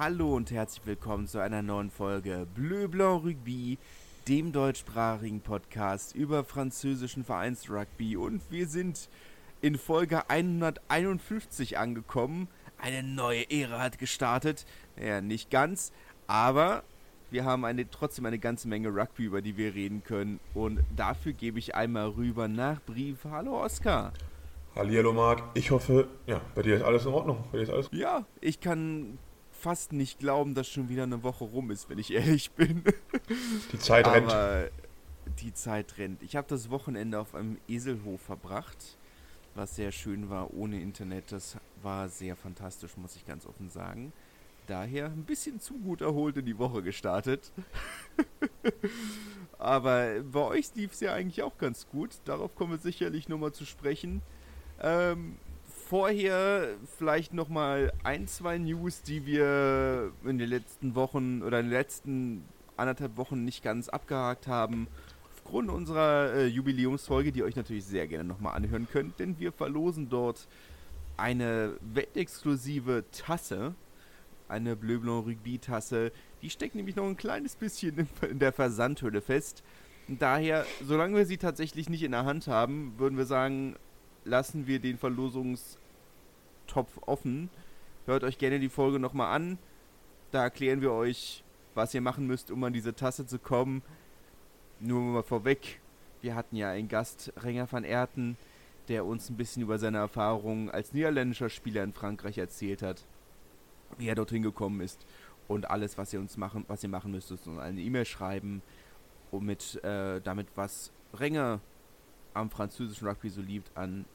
Hallo und herzlich willkommen zu einer neuen Folge Bleu Blanc Rugby, dem deutschsprachigen Podcast über französischen Vereinsrugby. Und wir sind in Folge 151 angekommen. Eine neue Ära hat gestartet. Ja, nicht ganz, aber wir haben eine, trotzdem eine ganze Menge Rugby, über die wir reden können. Und dafür gebe ich einmal rüber nach Brief. Hallo Oskar. Hallo Marc. Ich hoffe, ja, bei dir ist alles in Ordnung. Bei dir ist alles Ja, ich kann fast nicht glauben, dass schon wieder eine Woche rum ist, wenn ich ehrlich bin. Die Zeit rennt. Aber die Zeit rennt. Ich habe das Wochenende auf einem Eselhof verbracht, was sehr schön war ohne Internet. Das war sehr fantastisch, muss ich ganz offen sagen. Daher ein bisschen zu gut erholt in die Woche gestartet. Aber bei euch lief es ja eigentlich auch ganz gut. Darauf kommen wir sicherlich nochmal zu sprechen. Ähm, vorher vielleicht noch mal ein, zwei News, die wir in den letzten Wochen oder in den letzten anderthalb Wochen nicht ganz abgehakt haben. Aufgrund unserer äh, Jubiläumsfolge, die ihr euch natürlich sehr gerne noch mal anhören könnt, denn wir verlosen dort eine weltexklusive Tasse, eine Bleu Blanc Rugby Tasse. Die steckt nämlich noch ein kleines bisschen in, der Versandhülle fest. Daher, solange wir sie tatsächlich nicht in der Hand haben, würden wir sagen, lassen wir den Verlosungstopf offen. Hört euch gerne die Folge nochmal an. Da erklären wir euch, was ihr machen müsst, um an diese Tasse zu kommen. Nur mal vorweg, wir hatten ja einen Gast, Renger van Erten, der uns ein bisschen über seine Erfahrungen als niederländischer Spieler in Frankreich erzählt hat, wie er dorthin gekommen ist und alles, was ihr uns machen, was ihr machen müsst, ist uns eine E-Mail schreiben, um mit äh, damit was Renger am französischen Rugby so liebt, an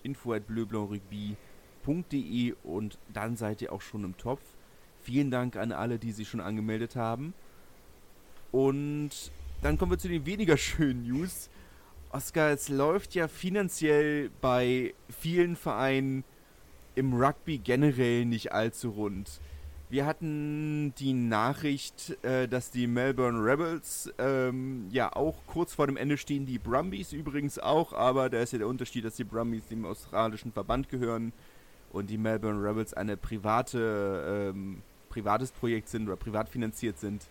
info@bleublancrugby.de und dann seid ihr auch schon im Topf. Vielen Dank an alle, die sich schon angemeldet haben. Und dann kommen wir zu den weniger schönen News. Oscar, es läuft ja finanziell bei vielen Vereinen im Rugby generell nicht allzu rund. Wir hatten die Nachricht, äh, dass die Melbourne Rebels ähm, ja auch kurz vor dem Ende stehen, die Brumbies übrigens auch, aber da ist ja der Unterschied, dass die Brumbies dem australischen Verband gehören und die Melbourne Rebels eine private, ähm, privates Projekt sind oder privat finanziert sind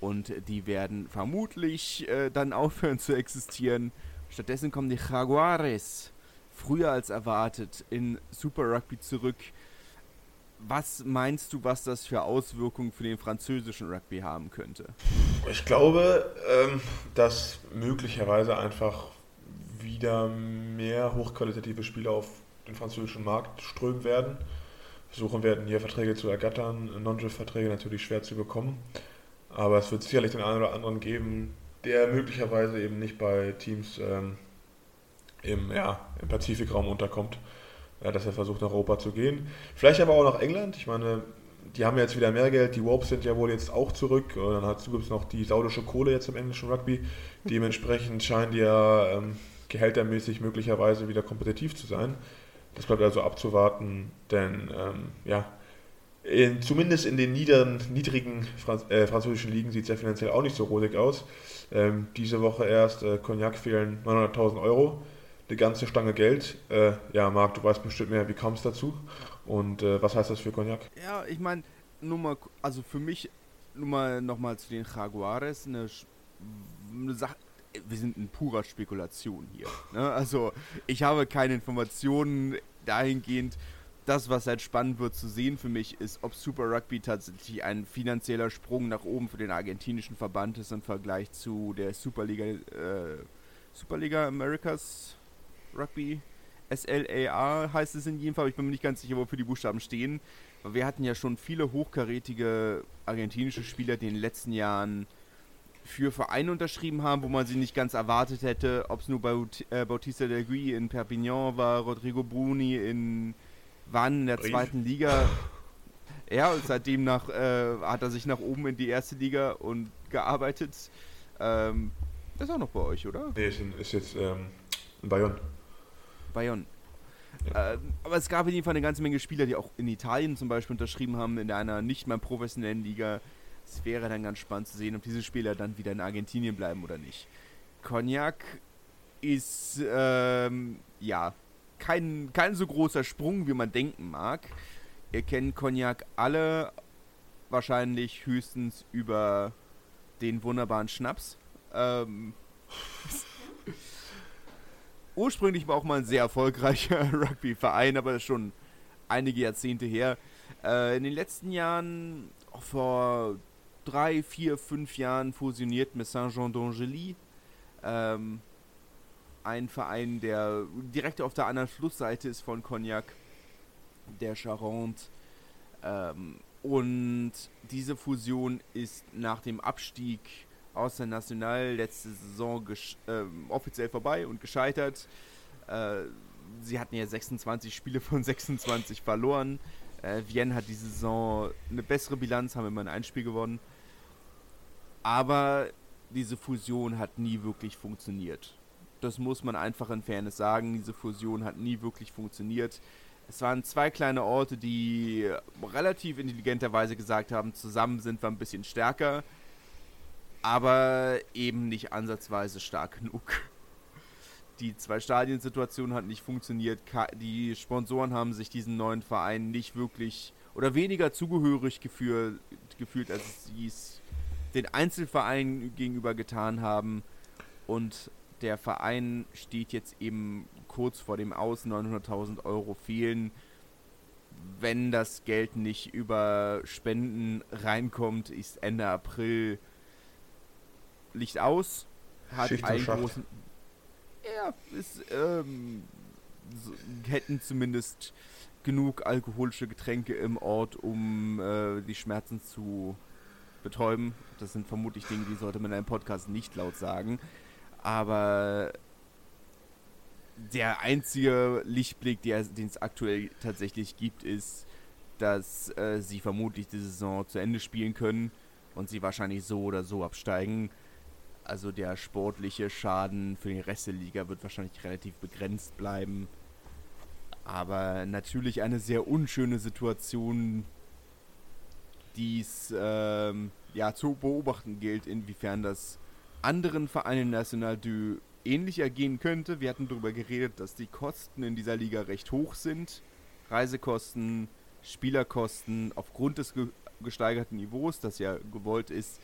und die werden vermutlich äh, dann aufhören zu existieren. Stattdessen kommen die Jaguares früher als erwartet in Super Rugby zurück was meinst du, was das für Auswirkungen für den französischen Rugby haben könnte? Ich glaube, ähm, dass möglicherweise einfach wieder mehr hochqualitative Spieler auf den französischen Markt strömen werden. Versuchen werden, hier Verträge zu ergattern, Non-Verträge natürlich schwer zu bekommen. Aber es wird sicherlich den einen oder anderen geben, der möglicherweise eben nicht bei Teams ähm, im, ja, im Pazifikraum unterkommt ja, dass er versucht, nach Europa zu gehen. Vielleicht aber auch nach England. Ich meine, die haben jetzt wieder mehr Geld. Die Warps sind ja wohl jetzt auch zurück. Und dann dazu gibt es noch die saudische Kohle jetzt im englischen Rugby. Dementsprechend scheinen die ja ähm, gehältermäßig möglicherweise wieder kompetitiv zu sein. Das bleibt also abzuwarten, denn ähm, ja, in, zumindest in den niederen, niedrigen Franz äh, französischen Ligen sieht es ja finanziell auch nicht so rosig aus. Ähm, diese Woche erst äh, Cognac fehlen 900.000 Euro eine ganze Stange Geld. Äh, ja, Marc, du weißt bestimmt mehr, wie kam es dazu? Und äh, was heißt das für Cognac? Ja, ich meine, nur mal, also für mich, nur mal nochmal zu den Jaguares, eine, eine Sache, wir sind in purer Spekulation hier. Ne? Also, ich habe keine Informationen dahingehend. Das, was halt spannend wird zu sehen für mich, ist, ob Super Rugby tatsächlich ein finanzieller Sprung nach oben für den argentinischen Verband ist im Vergleich zu der Superliga, äh, Superliga Americas Rugby. SLAR heißt es in jedem Fall, ich bin mir nicht ganz sicher, wofür die Buchstaben stehen. Wir hatten ja schon viele hochkarätige argentinische Spieler, die in den letzten Jahren für Vereine unterschrieben haben, wo man sie nicht ganz erwartet hätte. Ob es nur Baut äh, Bautista del Gui in Perpignan war, Rodrigo Bruni in Wann in der Brief. zweiten Liga. Ja, und seitdem nach, äh, hat er sich nach oben in die erste Liga und gearbeitet. Ähm, das ist auch noch bei euch, oder? Nee, ist, ist jetzt ähm, in Bayern. Bayern. Ja. Äh, aber es gab in jedem Fall eine ganze Menge Spieler, die auch in Italien zum Beispiel unterschrieben haben, in einer nicht mehr professionellen Liga. Es wäre dann ganz spannend zu sehen, ob diese Spieler dann wieder in Argentinien bleiben oder nicht. Cognac ist, ähm, ja, kein, kein so großer Sprung, wie man denken mag. Ihr kennt Cognac alle wahrscheinlich höchstens über den wunderbaren Schnaps. Ähm, ursprünglich war auch mal ein sehr erfolgreicher Rugby-Verein, aber das ist schon einige Jahrzehnte her. Äh, in den letzten Jahren, vor drei, vier, fünf Jahren fusioniert mit Saint-Jean d'Angely. Ähm, ein Verein, der direkt auf der anderen Flussseite ist von Cognac, der Charente. Ähm, und diese Fusion ist nach dem Abstieg aus der National letzte Saison äh, offiziell vorbei und gescheitert. Äh, sie hatten ja 26 Spiele von 26 verloren. Äh, Vienne hat diese Saison eine bessere Bilanz, haben immer ein Spiel gewonnen. Aber diese Fusion hat nie wirklich funktioniert. Das muss man einfach in Fairness sagen. Diese Fusion hat nie wirklich funktioniert. Es waren zwei kleine Orte, die relativ intelligenterweise gesagt haben, zusammen sind wir ein bisschen stärker, aber eben nicht ansatzweise stark genug. Die zwei Stadiensituation hat nicht funktioniert. Die Sponsoren haben sich diesen neuen Verein nicht wirklich oder weniger zugehörig gefühlt, gefühlt als es den Einzelvereinen gegenüber getan haben. Und der Verein steht jetzt eben kurz vor dem Aus. 900.000 Euro fehlen. Wenn das Geld nicht über Spenden reinkommt, ist Ende April Licht aus. Hat einen großen. Ja, ist, ähm, so, hätten zumindest genug alkoholische Getränke im Ort, um äh, die Schmerzen zu betäuben. Das sind vermutlich Dinge, die sollte man in einem Podcast nicht laut sagen. Aber der einzige Lichtblick, den es aktuell tatsächlich gibt, ist, dass äh, sie vermutlich die Saison zu Ende spielen können und sie wahrscheinlich so oder so absteigen. Also der sportliche Schaden für den Rest der Liga wird wahrscheinlich relativ begrenzt bleiben. Aber natürlich eine sehr unschöne Situation, die es ähm, ja, zu beobachten gilt, inwiefern das anderen Vereinen National du ähnlich ergehen könnte. Wir hatten darüber geredet, dass die Kosten in dieser Liga recht hoch sind. Reisekosten, Spielerkosten aufgrund des ge gesteigerten Niveaus, das ja gewollt ist,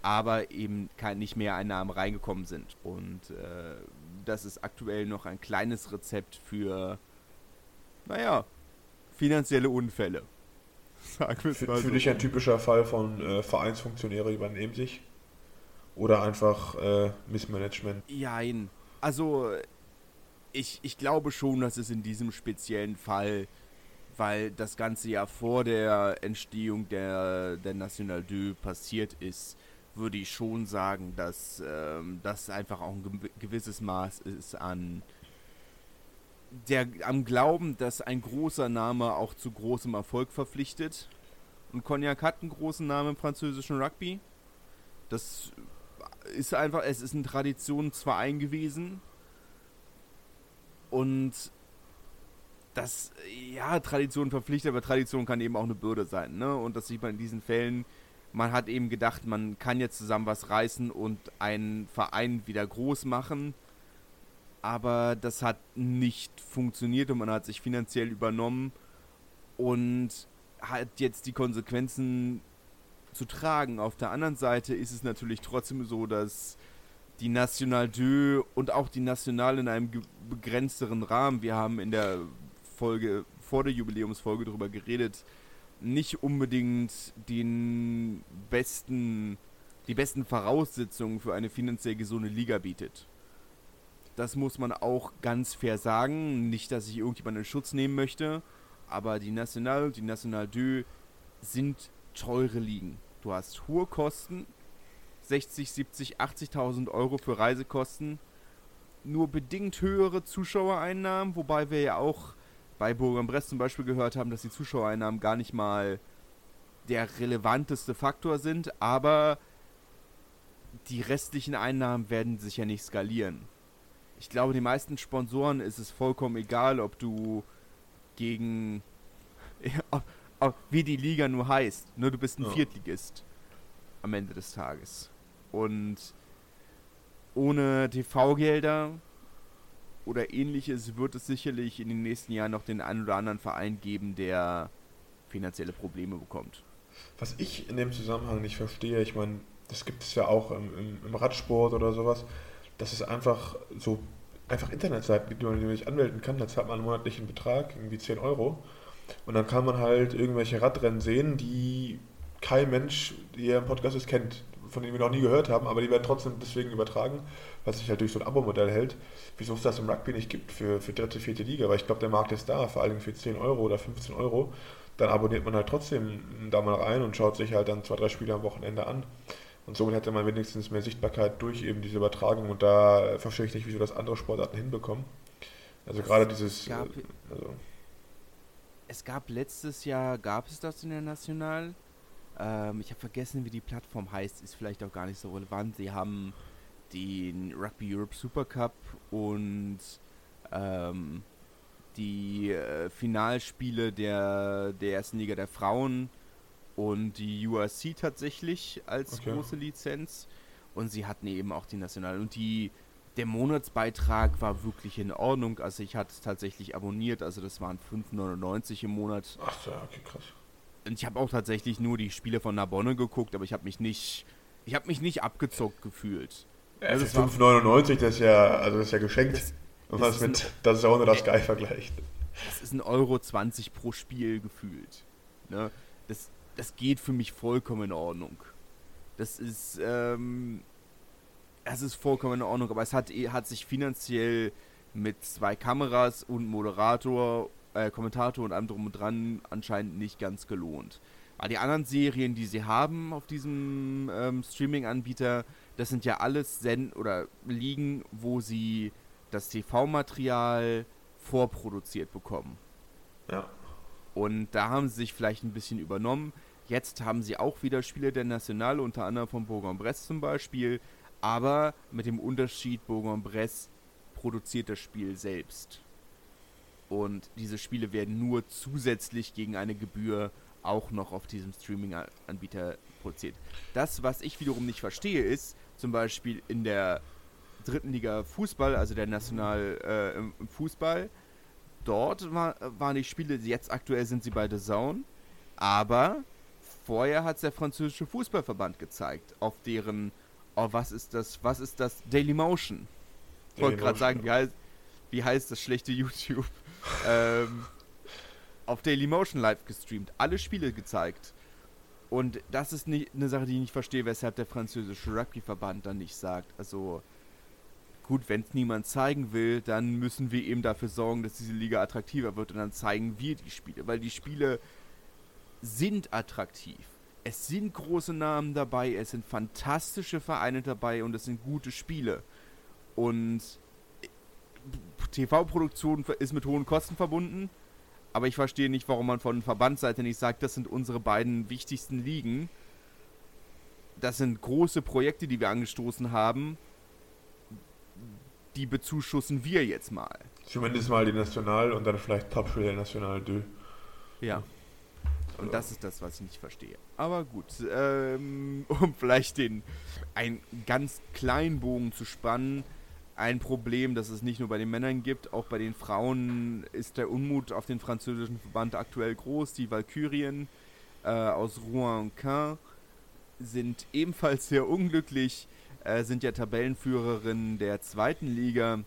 aber eben kein, nicht mehr Einnahmen reingekommen sind. Und äh, das ist aktuell noch ein kleines Rezept für, naja, finanzielle Unfälle. Sagen wir es mal Für so. dich ein typischer Fall von äh, Vereinsfunktionäre übernehmen sich? Oder einfach äh, Missmanagement? Jein. Also, ich, ich glaube schon, dass es in diesem speziellen Fall, weil das Ganze ja vor der Entstehung der, der National 2 passiert ist, würde ich schon sagen, dass ähm, das einfach auch ein gewisses Maß ist an der am Glauben, dass ein großer Name auch zu großem Erfolg verpflichtet. Und Cognac hat einen großen Namen im französischen Rugby. Das ist einfach, es ist eine Tradition zwar eingewiesen und das, ja, Tradition verpflichtet, aber Tradition kann eben auch eine Bürde sein, ne? Und das sieht man in diesen Fällen. Man hat eben gedacht, man kann jetzt zusammen was reißen und einen Verein wieder groß machen aber das hat nicht funktioniert und man hat sich finanziell übernommen und hat jetzt die Konsequenzen zu tragen. Auf der anderen Seite ist es natürlich trotzdem so, dass die National 2 und auch die National in einem begrenzteren Rahmen, wir haben in der Folge, vor der Jubiläumsfolge darüber geredet, nicht unbedingt den besten, die besten Voraussetzungen für eine finanziell gesunde Liga bietet. Das muss man auch ganz fair sagen. Nicht, dass ich irgendjemanden in Schutz nehmen möchte, aber die National, die National 2 sind teure Ligen. Du hast hohe Kosten, 60, 70, 80.000 Euro für Reisekosten, nur bedingt höhere Zuschauereinnahmen, wobei wir ja auch bei Bourg-en-Bresse zum Beispiel gehört haben, dass die Zuschauereinnahmen gar nicht mal der relevanteste Faktor sind, aber die restlichen Einnahmen werden sicher nicht skalieren ich glaube, die meisten Sponsoren ist es vollkommen egal, ob du gegen. Wie die Liga nur heißt. Nur du bist ein ja. Viertligist am Ende des Tages. Und ohne TV-Gelder oder ähnliches wird es sicherlich in den nächsten Jahren noch den einen oder anderen Verein geben, der finanzielle Probleme bekommt. Was ich in dem Zusammenhang nicht verstehe, ich meine, das gibt es ja auch im, im, im Radsport oder sowas, dass es einfach so einfach Internetseiten gibt, die man sich anmelden kann, da zahlt man einen monatlichen Betrag, irgendwie 10 Euro. Und dann kann man halt irgendwelche Radrennen sehen, die kein Mensch, der im Podcast ist, kennt, von denen wir noch nie gehört haben, aber die werden trotzdem deswegen übertragen, weil sich halt durch so ein Abo-Modell hält. Wieso es das im Rugby nicht gibt für, für dritte, vierte Liga, weil ich glaube, der Markt ist da, vor allem für 10 Euro oder 15 Euro. Dann abonniert man halt trotzdem da mal rein und schaut sich halt dann zwei, drei Spiele am Wochenende an. Und somit hätte man wenigstens mehr Sichtbarkeit durch eben diese Übertragung und da verstehe ich nicht, wieso das andere Sportarten hinbekommen. Also gerade dieses. Gab, äh, also es gab letztes Jahr, gab es das in der National? Ähm, ich habe vergessen, wie die Plattform heißt, ist vielleicht auch gar nicht so relevant. Sie haben den Rugby Europe Super Cup und ähm, die äh, Finalspiele der, der ersten Liga der Frauen und die URC tatsächlich als Okay. große Lizenz. Und sie hatten eben auch die National. Und die, der Monatsbeitrag war wirklich in Ordnung. Also ich hatte es tatsächlich abonniert. Also das waren 5,99 im Monat. ach so, ja, okay, krass. Und ich habe auch tatsächlich nur die Spiele von Narbonne geguckt, aber ich habe mich nicht, ich habe mich nicht abgezockt gefühlt. Ja, Also für es war- 5,99, das ist ja, also das ist ja geschenkt. Das- und das was ist mit ein- das Zone oder Sky vergleicht. Das ist ein Euro 20 pro Spiel gefühlt. Ne? Das, das geht für mich vollkommen in Ordnung. Das ist, ähm, es ist vollkommen in Ordnung, aber es hat, hat sich finanziell mit zwei Kameras und Moderator, äh, Kommentator und allem drum und dran anscheinend nicht ganz gelohnt. Weil die anderen Serien, die sie haben auf diesem ähm, Streaming-Anbieter, das sind ja alles Send oder Ligen, wo sie das TV-Material vorproduziert bekommen. Ja. Und da haben sie sich vielleicht ein bisschen übernommen. Jetzt haben sie auch wieder Spiele der National, unter anderem von Bourg-en-Bresse zum Beispiel. Aber mit dem Unterschied, Bourg-en-Bresse produziert das Spiel selbst. Und diese Spiele werden nur zusätzlich gegen eine Gebühr auch noch auf diesem Streaming-Anbieter produziert. Das, was ich wiederum nicht verstehe, ist zum Beispiel in der dritten Liga Fußball, also der National äh, im, im Fußball, dort war, waren die Spiele, jetzt aktuell sind sie bei The Zone, aber vorher hat es der französische Fußballverband gezeigt, auf deren, oh, was ist das, was ist das, Daily Motion. Ich wollte gerade sagen, wie heißt, wie heißt das schlechte YouTube? ähm, auf Daily Motion live gestreamt, alle Spiele gezeigt. Und das ist nicht eine Sache, die ich nicht verstehe, weshalb der französische Rugby-Verband dann nicht sagt. Also, gut, wenn es niemand zeigen will, dann müssen wir eben dafür sorgen, dass diese Liga attraktiver wird und dann zeigen wir die Spiele, weil die Spiele sind attraktiv. Es sind große Namen dabei, es sind fantastische Vereine dabei und es sind gute Spiele. Und TV-Produktion ist mit hohen Kosten verbunden, aber ich verstehe nicht, warum man von Verbandsseite nicht sagt, das sind unsere beiden wichtigsten Ligen. Das sind große Projekte, die wir angestoßen haben. Die bezuschussen wir jetzt mal. Zumindest mal die National und dann vielleicht Topspiel der National 2. Ja. Und das ist das, was ich nicht verstehe. Aber gut, ähm, um vielleicht den einen ganz kleinen Bogen zu spannen, ein Problem, das es nicht nur bei den Männern gibt, auch bei den Frauen ist der Unmut auf den französischen Verband aktuell groß. Die Valkyrien äh, aus Rouen und Caen sind ebenfalls sehr unglücklich, äh, sind ja Tabellenführerin der zweiten Liga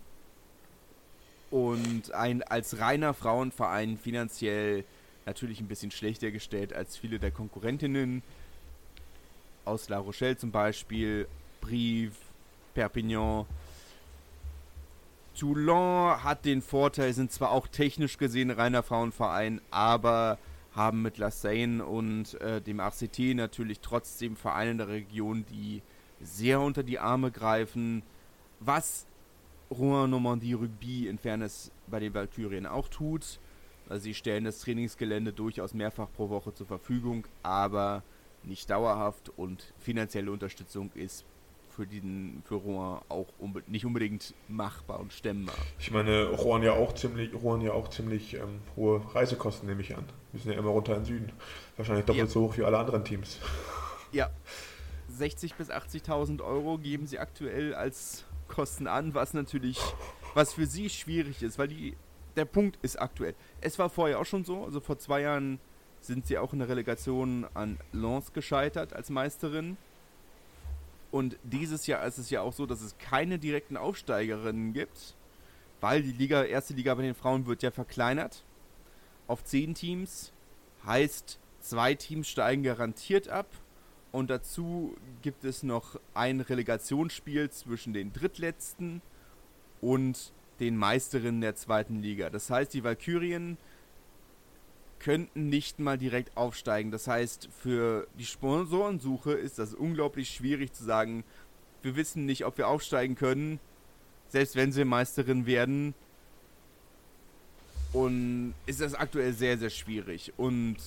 und ein als reiner Frauenverein finanziell natürlich ein bisschen schlechter gestellt als viele der Konkurrentinnen. Aus La Rochelle zum Beispiel, Brive, Perpignan. Toulon hat den Vorteil, sind zwar auch technisch gesehen reiner Frauenverein, aber haben mit La Seine und äh, dem RCT natürlich trotzdem Vereine in der Region, die sehr unter die Arme greifen, was Rouen Normandie Rugby in Fairness bei den Valkyrien auch tut. Also sie stellen das Trainingsgelände durchaus mehrfach pro Woche zur Verfügung, aber nicht dauerhaft und finanzielle Unterstützung ist für diesen für Rouen auch unbe nicht unbedingt machbar und stemmbar. Ich meine, Rouen ja auch ziemlich, Rouen ja auch ziemlich ähm, hohe Reisekosten, nehme ich an. Wir sind ja immer runter in den Süden. Wahrscheinlich doppelt Ja. so hoch wie alle anderen Teams. Ja, 60 bis 80.000 Euro geben sie aktuell als Kosten an, was natürlich, was für sie schwierig ist, weil die, der Punkt ist aktuell. Es war vorher auch schon so, also vor zwei Jahren sind sie auch in der Relegation an Lens gescheitert als Meisterin. Und dieses Jahr ist es ja auch so, dass es keine direkten Aufsteigerinnen gibt, weil die Liga, erste Liga bei den Frauen wird ja verkleinert auf zehn Teams. Heißt, zwei Teams steigen garantiert ab. Und dazu gibt es noch ein Relegationsspiel zwischen den Drittletzten und den Meisterinnen der zweiten Liga. Das heißt, die Valkyrien könnten nicht mal direkt aufsteigen. Das heißt, für die Sponsorensuche ist das unglaublich schwierig zu sagen, wir wissen nicht, ob wir aufsteigen können, selbst wenn sie Meisterin werden. Und ist das aktuell sehr, sehr schwierig. Und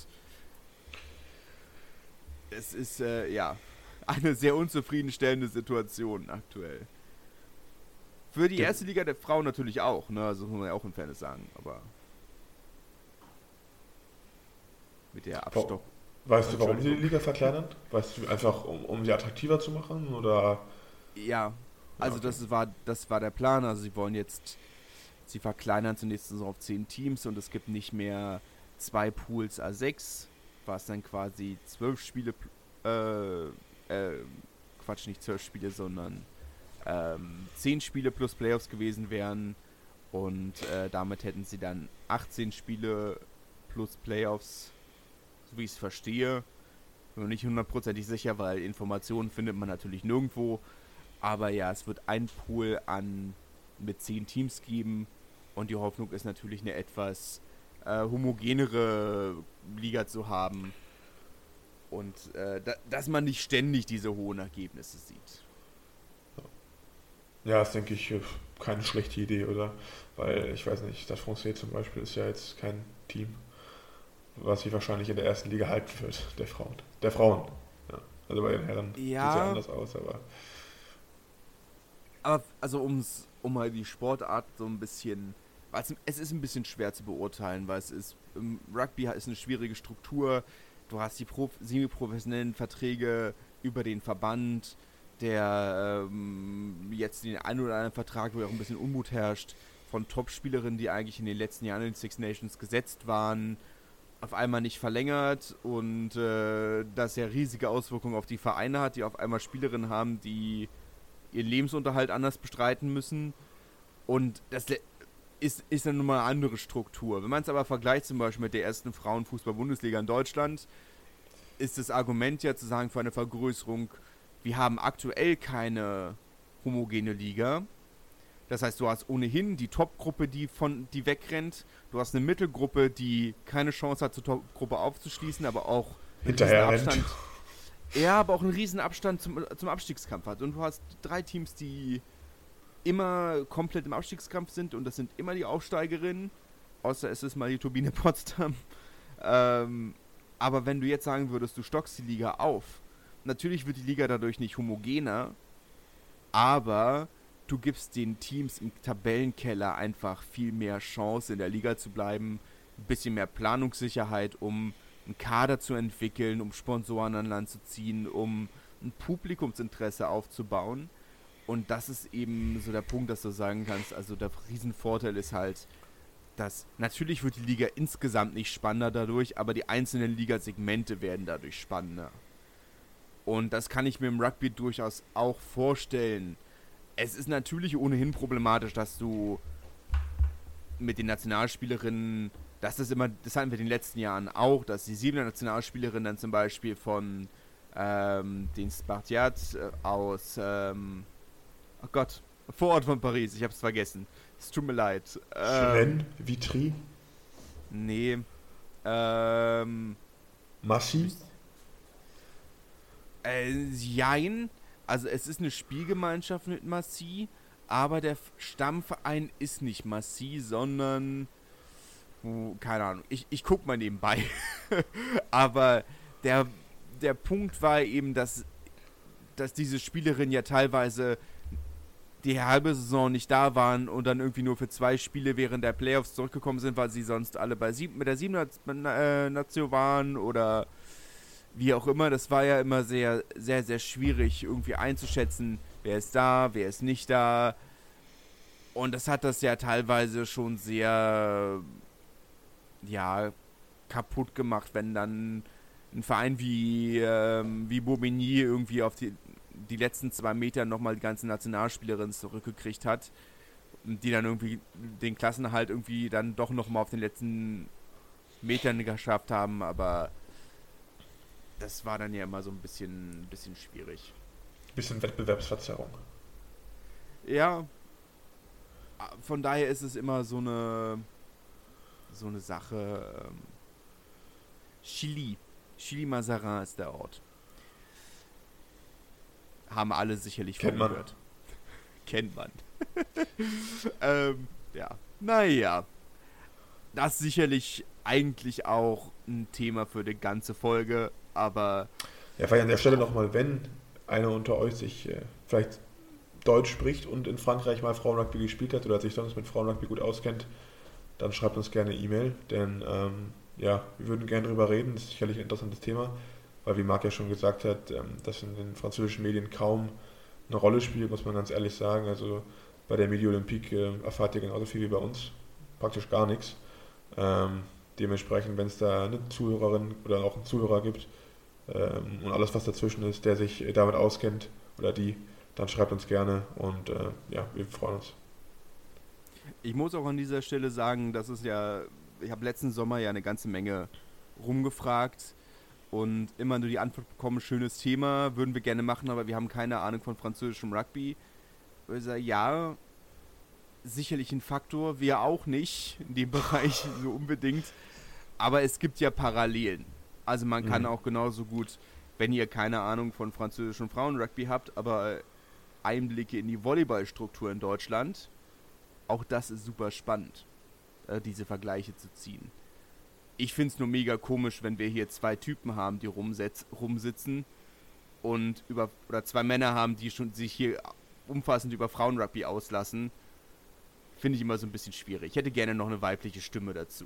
es ist, äh, ja, eine sehr unzufriedenstellende Situation aktuell. Für die erste Liga der Frauen natürlich auch, ne? Also muss man ja auch in Fairness sagen, aber mit der Abstock. Weißt du, warum sie die Liga verkleinern? Weißt du, einfach um, um sie attraktiver zu machen oder? Ja, also okay. das war das war der Plan. Also sie wollen jetzt, sie verkleinern zunächst so auf zehn Teams und es gibt nicht mehr zwei Pools A6, was dann quasi zwölf Spiele, äh, äh, Quatsch, nicht zwölf Spiele, sondern ähm, zehn Spiele plus Playoffs gewesen wären. Und äh, damit hätten sie dann 18 Spiele plus Playoffs so wie ich es verstehe. Bin mir nicht hundertprozentig sicher, weil Informationen findet man natürlich nirgendwo. Aber ja, es wird ein Pool an mit zehn Teams geben und die Hoffnung ist natürlich eine etwas äh, homogenere Liga zu haben und äh, da, dass man nicht ständig diese hohen Ergebnisse sieht. Ja, das denke ich keine schlechte Idee, oder? Weil ich weiß nicht, das Francais zum Beispiel ist ja jetzt kein Team was sich wahrscheinlich in der ersten Liga halten wird, der Frauen. Der Frauen. Ja. Also bei den Herren ja. sieht es ja anders aus, aber. Aber also um's, um mal die Sportart so ein bisschen. Es ist ein bisschen schwer zu beurteilen, weil es ist. Rugby ist eine schwierige Struktur. Du hast die semi-professionellen Verträge über den Verband, der ähm, jetzt den einen oder anderen Vertrag, wo ja auch ein bisschen Unmut herrscht, von Top-Spielerinnen, die eigentlich in den letzten Jahren in den Six Nations gesetzt waren, auf einmal nicht verlängert und äh, das ja riesige Auswirkungen auf die Vereine hat, die auf einmal Spielerinnen haben, die ihren Lebensunterhalt anders bestreiten müssen. Und das ist, ist dann nun mal eine andere Struktur. Wenn man es aber vergleicht zum Beispiel mit der ersten Frauenfußball-Bundesliga in Deutschland, ist das Argument ja zu sagen für eine Vergrößerung, wir haben aktuell keine homogene Liga. Das heißt, du hast ohnehin die Top-Gruppe, die von die wegrennt. Du hast eine Mittelgruppe, die keine Chance hat, zur Top-Gruppe aufzuschließen, aber auch hinterher Abstand. Ja, aber auch einen riesen Abstand zum, zum Abstiegskampf hat. Und du hast drei Teams, die immer komplett im Abstiegskampf sind und das sind immer die Aufsteigerinnen, außer es ist mal die Turbine Potsdam. Ähm, aber wenn du jetzt sagen würdest, du stockst die Liga auf, natürlich wird die Liga dadurch nicht homogener, aber du gibst den Teams im Tabellenkeller einfach viel mehr Chance, in der Liga zu bleiben, ein bisschen mehr Planungssicherheit, um einen Kader zu entwickeln, um Sponsoren an Land zu ziehen, um ein Publikumsinteresse aufzubauen. Und das ist eben so der Punkt, dass du sagen kannst, also der Riesenvorteil ist halt, dass natürlich wird die Liga insgesamt nicht spannender dadurch, aber die einzelnen Ligasegmente werden dadurch spannender. Und das kann ich mir im Rugby durchaus auch vorstellen, es ist natürlich ohnehin problematisch, dass du mit den Nationalspielerinnen, dass das immer, das hatten wir in den letzten Jahren auch, dass die sieben Nationalspielerinnen dann zum Beispiel von ähm, den Spartiats äh, aus, ähm, oh Gott, Vorort von Paris, ich hab's vergessen. Es tut mir leid. Ähm, Vitry? Nee. Ähm. Massi? Äh, jein. Also es ist eine Spielgemeinschaft mit Massi, aber der Stammverein ist nicht Massi, sondern oh, keine Ahnung. Ich, ich guck mal nebenbei. aber der, der Punkt war eben, dass, dass diese Spielerinnen ja teilweise die halbe Saison nicht da waren und dann irgendwie nur für zwei Spiele während der Playoffs zurückgekommen sind, weil sie sonst alle bei sieben, mit der sieben äh, Nation waren oder wie auch immer, das war ja immer sehr, sehr, sehr schwierig irgendwie einzuschätzen, wer ist da, wer ist nicht da. Und das hat das ja teilweise schon sehr, ja, kaputt gemacht, wenn dann ein Verein wie, ähm, wie Bobigny irgendwie auf die, die letzten zwei Meter nochmal die ganze Nationalspielerin zurückgekriegt hat, die dann irgendwie den Klassenhalt irgendwie dann doch nochmal auf den letzten Metern geschafft haben, aber das war dann ja immer so ein bisschen, bisschen schwierig. Bisschen Wettbewerbsverzerrung. Ja, von daher ist es immer so eine so eine Sache. Ähm, Chili. Chili Mazarin ist der Ort. Haben alle sicherlich Kennt man. gehört. Kennt man. ähm, ja. Naja. Das ist sicherlich eigentlich auch ein Thema für die ganze Folge, aber. Ja, vielleicht an der Stelle nochmal, wenn einer unter euch sich äh, vielleicht Deutsch spricht und in Frankreich mal Frauenrugby gespielt hat oder sich sonst mit Frauenrugby gut auskennt, dann schreibt uns gerne E-Mail, denn ähm, ja, wir würden gerne darüber reden. Das ist sicherlich ein interessantes Thema, weil wie Marc ja schon gesagt hat, ähm, das in den französischen Medien kaum eine Rolle spielt, muss man ganz ehrlich sagen. Also bei der Midi Olympique äh, erfahrt ihr genauso viel wie bei uns, praktisch gar nichts. Ähm, dementsprechend, wenn es da eine Zuhörerin oder auch einen Zuhörer gibt ähm, und alles, was dazwischen ist, der sich damit auskennt oder die, dann schreibt uns gerne und äh, ja, wir freuen uns. Ich muss auch an dieser Stelle sagen, dass es ja, ich habe letzten Sommer ja eine ganze Menge rumgefragt und immer nur die Antwort bekommen, schönes Thema, würden wir gerne machen, aber wir haben keine Ahnung von französischem Rugby. Sage, ja, sicherlich ein Faktor, wir auch nicht in dem Bereich so unbedingt, aber es gibt ja Parallelen. Also man kann mhm. auch genauso gut, wenn ihr keine Ahnung von französischem Frauenrugby habt, aber Einblicke in die Volleyballstruktur in Deutschland, auch das ist super spannend, äh, diese Vergleiche zu ziehen. Ich finde es nur mega komisch, wenn wir hier zwei Typen haben, die rumsitzen und über oder zwei Männer haben, die schon sich hier umfassend über Frauenrugby auslassen. Finde ich immer so ein bisschen schwierig. Ich hätte gerne noch eine weibliche Stimme dazu.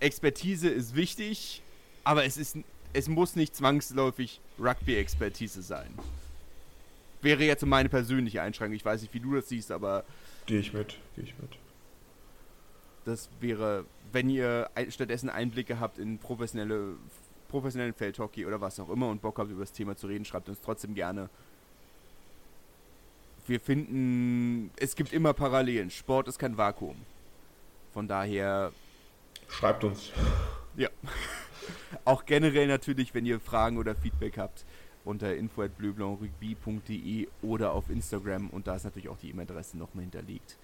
Expertise ist wichtig, aber es ist es muss nicht zwangsläufig Rugby-Expertise sein wäre jetzt meine persönliche Einschränkung. Ich weiß nicht, wie du das siehst, aber. Gehe ich mit, gehe ich mit. Das wäre, wenn ihr stattdessen Einblicke habt in professionelle, professionellen Feldhockey oder was auch immer und Bock habt, über das Thema zu reden, schreibt uns trotzdem gerne. Wir finden, es gibt immer Parallelen. Sport ist kein Vakuum. Von daher. Schreibt uns. Ja. Auch generell natürlich, wenn ihr Fragen oder Feedback habt unter info.bleublancrugby.de oder auf Instagram und da ist natürlich auch die E-Mail-Adresse nochmal hinterlegt,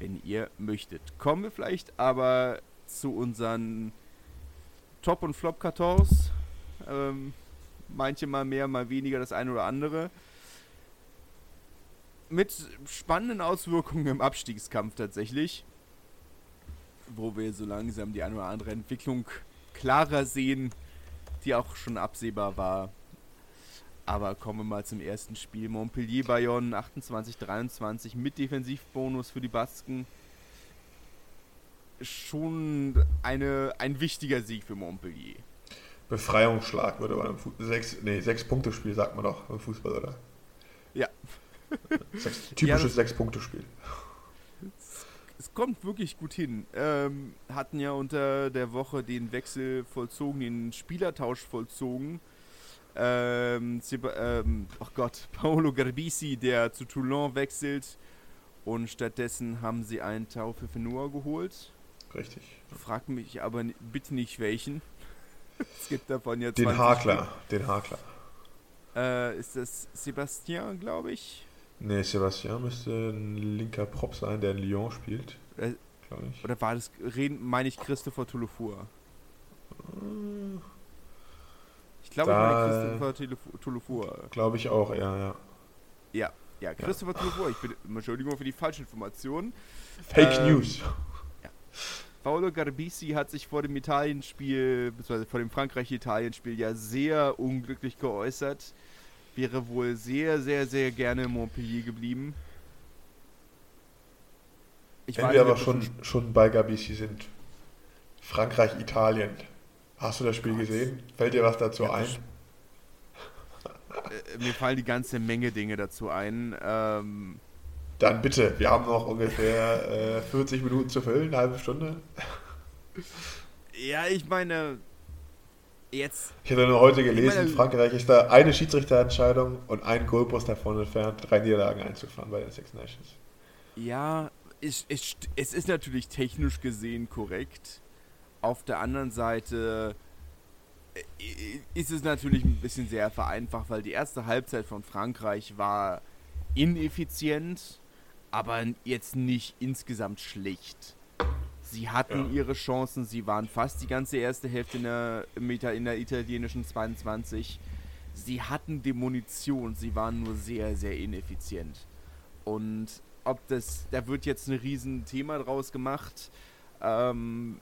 wenn ihr möchtet. Kommen wir vielleicht aber zu unseren Top- und Flop-Kartons. Ähm, manche mal mehr, mal weniger, das eine oder andere. Mit spannenden Auswirkungen im Abstiegskampf tatsächlich. Wo wir so langsam die eine oder andere Entwicklung klarer sehen, die auch schon absehbar war. Aber kommen wir mal zum ersten Spiel. Montpellier Bayonne 28-23 mit Defensivbonus für die Basken. Schon eine, ein wichtiger Sieg für Montpellier. Befreiungsschlag würde man im sechs, nee, sechs Punkte Spiel sagt man doch im Fußball, oder? Ja. Sechs, typisches ja, sechs Punkte Spiel. Es, kommt wirklich gut hin. Ähm, hatten ja unter der Woche den Wechsel vollzogen, den Spielertausch vollzogen ähm, ähm, oh Gott, Paolo Garbisi, der zu Toulon wechselt. Und stattdessen haben sie einen Tau für Fenua geholt. Richtig. Frag mich aber bitte nicht welchen. es gibt davon jetzt. Den Hakler, den Hakler. Äh, ist das Sebastian, glaube ich? Nee, Sebastian müsste ein linker Prop sein, der in Lyon spielt. Äh, oder war das, meine ich, Christopher Touloufour? Ich glaube, da, ich meine Christopher Touloufour. Glaube ich auch, ja, ja. Ja, ja, Christopher ja. Touloufour. Ich bin, Entschuldigung für die falsche Information. Fake ähm, News. Ja. Paolo Garbisi hat sich vor dem Italienspiel, beziehungsweise vor dem Frankreich-Italien-Spiel ja sehr unglücklich geäußert. Wäre wohl sehr, sehr, sehr gerne in Montpellier geblieben. Ich Wenn wir aber schon, schon bei Garbisi sind. Frankreich-Italien. Hast du das Spiel gesehen? Fällt dir was dazu ja, ein? Äh, mir fallen die ganze Menge Dinge dazu ein. Ähm, Dann bitte, wir haben noch ungefähr äh, 40 Minuten zu füllen, eine halbe Stunde. Ja, ich meine, jetzt. Ich hatte nur heute gelesen, meine, Frankreich ist da eine Schiedsrichterentscheidung und ein Goalpost davon entfernt, drei Niederlagen einzufahren bei den Six Nations. Ja, es, es, es ist natürlich technisch gesehen korrekt. Auf der anderen Seite äh, ist es natürlich ein bisschen sehr vereinfacht, weil die erste Halbzeit von Frankreich war ineffizient, aber jetzt nicht insgesamt schlecht. Sie hatten ja. ihre Chancen, sie waren fast die ganze erste Hälfte in der, in der italienischen 22. Sie hatten die Munition, sie waren nur sehr, sehr ineffizient. Und ob das, da wird jetzt ein Riesenthema draus gemacht. Ähm,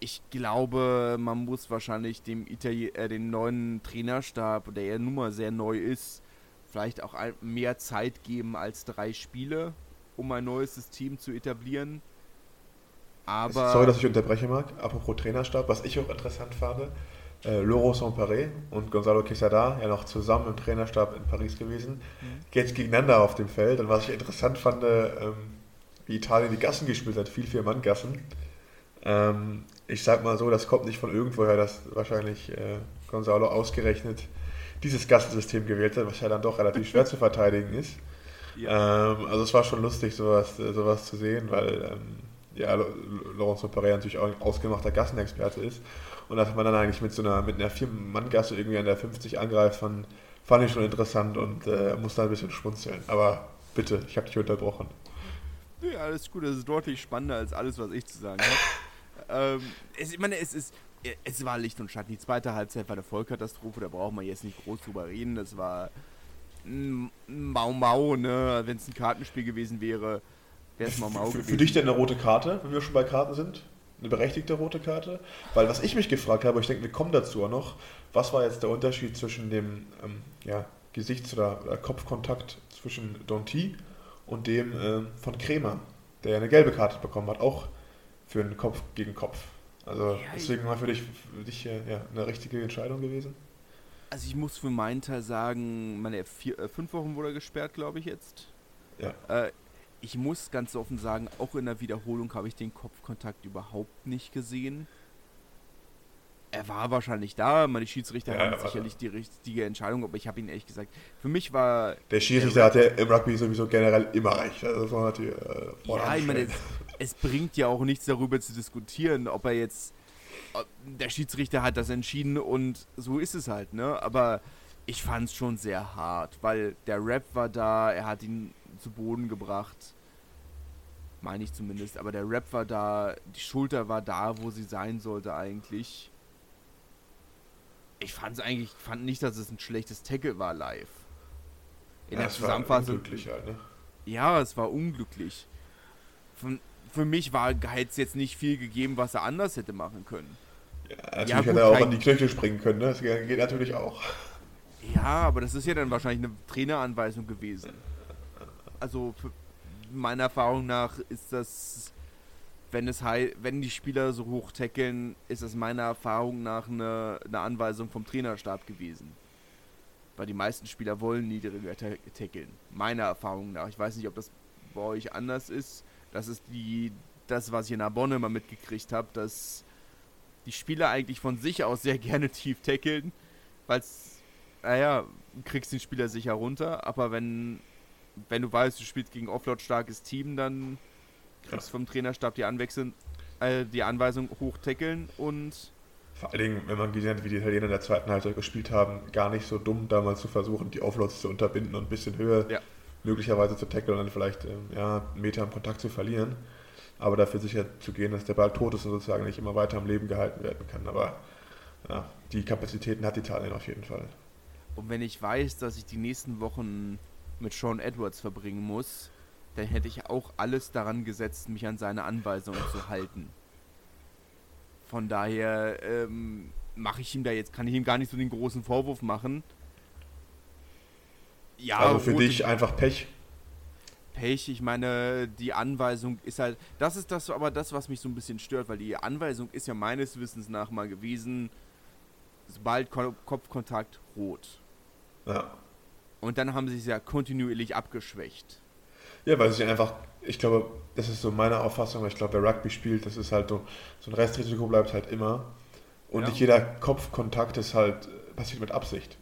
ich glaube, man muss wahrscheinlich dem Itali äh, den neuen Trainerstab, der ja nun mal sehr neu ist, vielleicht auch mehr Zeit geben als drei Spiele, um ein neues System zu etablieren. Aber Sorry, dass ich unterbreche, Marc. Apropos Trainerstab, was ich auch interessant fand, äh, Laurent Saint-Paré und Gonzalo Quesada, ja noch zusammen im Trainerstab in Paris gewesen, mhm. jetzt gegeneinander auf dem Feld. Und was ich interessant fand, ähm, wie Italien die Gassen gespielt hat, viel Vier-Mann-Gassen. Ähm, ich sag mal so, das kommt nicht von irgendwoher, dass wahrscheinlich äh, Gonzalo ausgerechnet dieses Gassensystem gewählt hat, was ja dann doch relativ schwer zu verteidigen ist. Ja. Ähm, also es war schon lustig, sowas, sowas zu sehen, weil ähm, ja, Laurence Perret natürlich auch ein ausgemachter Gassenexperte ist. Und dass man dann eigentlich mit so einer, mit einer Vier-Mann-Gasse irgendwie an der 50 angreift, fand, fand ich schon interessant und äh, musste ein bisschen schmunzeln. Aber bitte, ich habe dich unterbrochen. Ja, alles gut, das ist deutlich spannender als alles, was ich zu sagen habe. ähm, ich meine, es ist, es war Licht und Schatten. Die zweite Halbzeit war eine Vollkatastrophe, da braucht man jetzt nicht groß drüber reden. Das war Mau Mau, ne? Wenn es ein Kartenspiel gewesen wäre, wäre es Mau Mau gewesen. Für dich denn eine rote Karte, wenn wir schon bei Karten sind? Eine berechtigte rote Karte? Weil was ich mich gefragt habe, ich denke, wir kommen dazu auch noch, was war jetzt der Unterschied zwischen dem ähm, ja, Gesichts- oder, oder, Kopfkontakt zwischen Donti und dem äh, von Kremer, der eine gelbe Karte bekommen hat, auch für einen Kopf gegen Kopf. Also ja, deswegen war für dich, für dich ja, eine richtige Entscheidung gewesen. Also ich muss für meinen Teil sagen, meine vier, äh, fünf Wochen wurde er gesperrt, glaube ich jetzt. Ja. Äh, ich muss ganz offen sagen, auch in der Wiederholung habe ich den Kopfkontakt überhaupt nicht gesehen. Er war wahrscheinlich da, meine Schiedsrichter ja, haben sicherlich die richtige Entscheidung, aber ich habe ihn ehrlich gesagt, für mich war... Der Schiedsrichter hat ja im Rugby sowieso generell immer recht. Also das war natürlich, äh, ja, ich meine, es, es, bringt ja auch nichts darüber zu diskutieren, ob er jetzt... Der Schiedsrichter hat das entschieden und so ist es halt, ne? Aber ich fand es schon sehr hart, weil der Rap war da, er hat ihn zu Boden gebracht. Meine ich zumindest. Aber der Rap war da, die Schulter war da, wo sie sein sollte eigentlich. Ich fand es eigentlich, fand nicht, dass es ein schlechtes Tackle war live. In ja, der Zusammenfassung. Halt, ne? Ja, es war unglücklich. Von, für mich war es jetzt nicht viel gegeben, was er anders hätte machen können. Ja, natürlich ja, gut, hätte er auch an die Knöchel springen können, ne? Das geht natürlich auch. Ja, aber das ist ja dann wahrscheinlich eine Traineranweisung gewesen also meiner Erfahrung nach ist das, wenn es wenn die Spieler so hoch tackeln, ist das meiner Erfahrung nach eine, eine Anweisung vom Trainerstab gewesen. Weil die meisten Spieler wollen niedriger tackeln. Meiner Erfahrung nach. Ich weiß nicht, ob das bei euch anders ist. Das ist die, das, was ich in Narbonne immer mitgekriegt habe, dass die Spieler eigentlich von sich aus sehr gerne tief tackeln, weil es, naja, kriegst den Spieler sicher runter, aber wenn wenn du weißt, du spielst gegen offload starkes Team, dann kriegst du vom Trainerstab die Anwechseln, äh, die Anweisung hochtackeln und vor allen Dingen, wenn man gesehen hat, wie die Italiener in der zweiten Halbzeit gespielt haben, gar nicht so dumm, damals zu versuchen, die Offloads zu unterbinden und ein bisschen höher ja. möglicherweise zu tackeln und dann vielleicht ähm, ja, einen Meter im Kontakt zu verlieren. Aber dafür sicher zu gehen, dass der Ball tot ist und sozusagen nicht immer weiter am Leben gehalten werden kann. Aber ja, die Kapazitäten hat Italien auf jeden Fall. Und wenn ich weiß, dass ich die nächsten Wochen mit Sean Edwards verbringen muss, dann hätte ich auch alles daran gesetzt, mich an seine Anweisungen zu halten. Von daher ähm, mache ich ihm da jetzt, kann ich ihm gar nicht so den großen Vorwurf machen. Ja, also für dich einfach Pech. Pech, ich meine, die Anweisung ist halt, das ist das aber das, was mich so ein bisschen stört, weil die Anweisung ist ja meines Wissens nach mal gewesen, sobald Kopfkontakt rot. Ja. Und dann haben sie es ja kontinuierlich abgeschwächt. Ja, weil sie einfach, ich glaube, das ist so meine Auffassung, weil ich glaube, wer Rugby spielt, das ist halt so, so ein Restrisiko bleibt halt immer. Und ja. nicht jeder Kopfkontakt ist halt, passiert mit Absicht.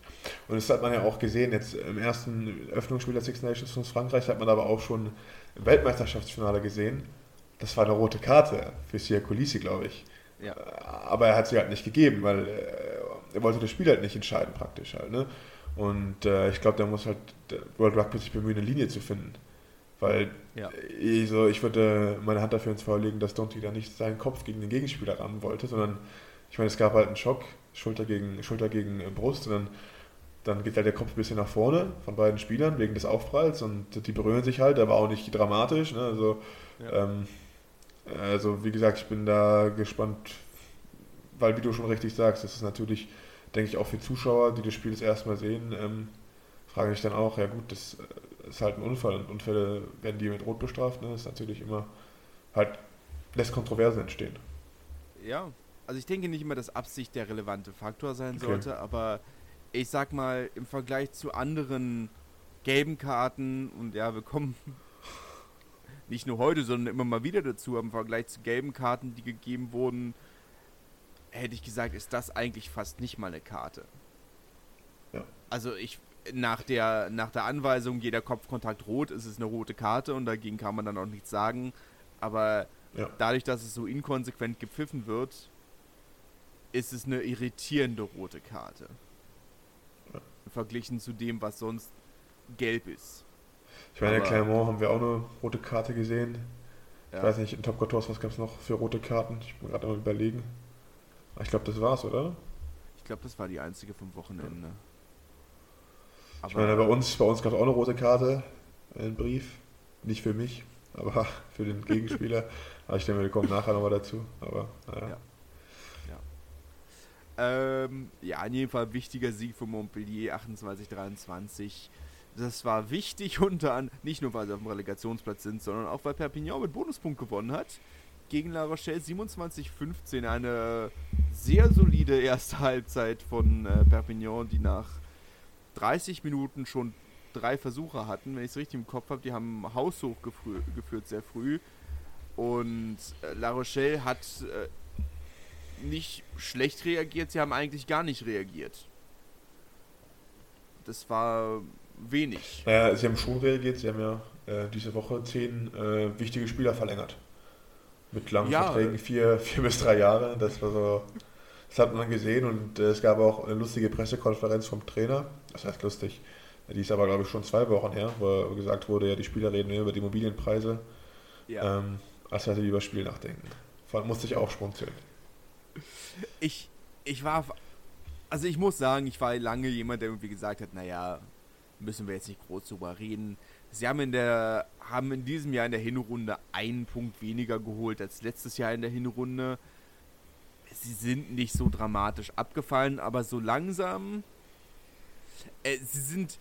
Und das hat man ja auch gesehen, jetzt im ersten Öffnungsspiel der Six Nations von Frankreich hat man aber auch schon im Weltmeisterschaftsfinale gesehen. Das war eine rote Karte für Sia Kulisi, glaube ich. Ja. Aber er hat sie halt nicht gegeben, weil äh, er wollte das Spiel halt nicht entscheiden, praktisch halt. Ne? Und äh, ich glaube, da muss halt World Rugby sich bemühen, eine Linie zu finden. Weil ja. ich, so, ich würde meine Hand dafür ins Feuer legen, dass Donty da nicht seinen Kopf gegen den Gegenspieler rammen wollte, sondern ich meine, es gab halt einen Schock, Schulter gegen, Schulter gegen Brust und dann, dann geht halt der Kopf ein bisschen nach vorne von beiden Spielern wegen des Aufpralls und die berühren sich halt, war auch nicht dramatisch. Ne? Also, ja. ähm, also wie gesagt, ich bin da gespannt, weil wie du schon richtig sagst, das ist natürlich, denke ich, auch für Zuschauer, die das Spiel das erste Mal sehen, ähm, frage ich dann auch, ja gut, das ist halt ein Unfall und Unfälle werden die mit Rot bestraft, ne? das ist natürlich immer halt, lässt Kontroversen entstehen. Ja, also ich denke nicht immer, dass Absicht der relevante Faktor sein okay. sollte, aber ich sag mal, im Vergleich zu anderen gelben Karten, und ja, wir kommen nicht nur heute, sondern immer mal wieder dazu, im Vergleich zu gelben Karten, die gegeben wurden, hätte ich gesagt, ist das eigentlich fast nicht mal eine Karte. Ja. Also ich, nach der, nach der Anweisung, jeder Kopfkontakt rot, ist es eine rote Karte und dagegen kann man dann auch nichts sagen. Aber ja. dadurch, dass es so inkonsequent gepfiffen wird, ist es eine irritierende rote Karte. Ja. Verglichen zu dem, was sonst gelb ist. Ich meine, in Clermont haben wir auch eine rote Karte gesehen. Ich weiß nicht, in Top 14, was gab es noch für rote Karten? Ich bin gerade mal überlegen. Ich glaube, das war's, oder? Ich glaube, das war die einzige vom Wochenende. Ja. ich meine, bei uns, bei uns gab es auch eine rote Karte, einen Brief. Nicht für mich, aber für den Gegenspieler. aber ich denke, wir kommen nachher nochmal dazu. Aber naja. Ja. Ähm, ja, in jedem Fall wichtiger Sieg für Montpellier 28-23. Das war wichtig unter anderem, nicht nur weil sie auf dem Relegationsplatz sind, sondern auch weil Perpignan mit Bonuspunkt gewonnen hat. Gegen La Rochelle 27-15. Eine sehr solide erste Halbzeit von äh, Perpignan, die nach 30 Minuten schon drei Versuche hatten. Wenn ich es richtig im Kopf habe, die haben haushoch geführt sehr früh. Und äh, La Rochelle hat äh, nicht schlecht reagiert, sie haben eigentlich gar nicht reagiert. Das war wenig. Naja, sie haben schon reagiert, sie haben ja äh, diese Woche zehn äh, wichtige Spieler verlängert. Mit langen ja, Verträgen, vier, vier bis drei Jahre. Das war so. Das hat man gesehen und äh, es gab auch eine lustige Pressekonferenz vom Trainer. Das heißt lustig. Die ist aber, glaube ich, schon zwei Wochen her, wo gesagt wurde, ja, die Spieler reden mehr über die Immobilienpreise, ja. ähm, als dass sie über Spiel nachdenken. Vor allem musste ich auch schmunzeln ich, ich war, also ich muss sagen, ich war lange jemand, der irgendwie gesagt hat, naja, müssen wir jetzt nicht groß drüber reden. Sie haben in der, haben in diesem Jahr in der Hinrunde einen Punkt weniger geholt als letztes Jahr in der Hinrunde. Sie sind nicht so dramatisch abgefallen, aber so langsam, äh, sie sind,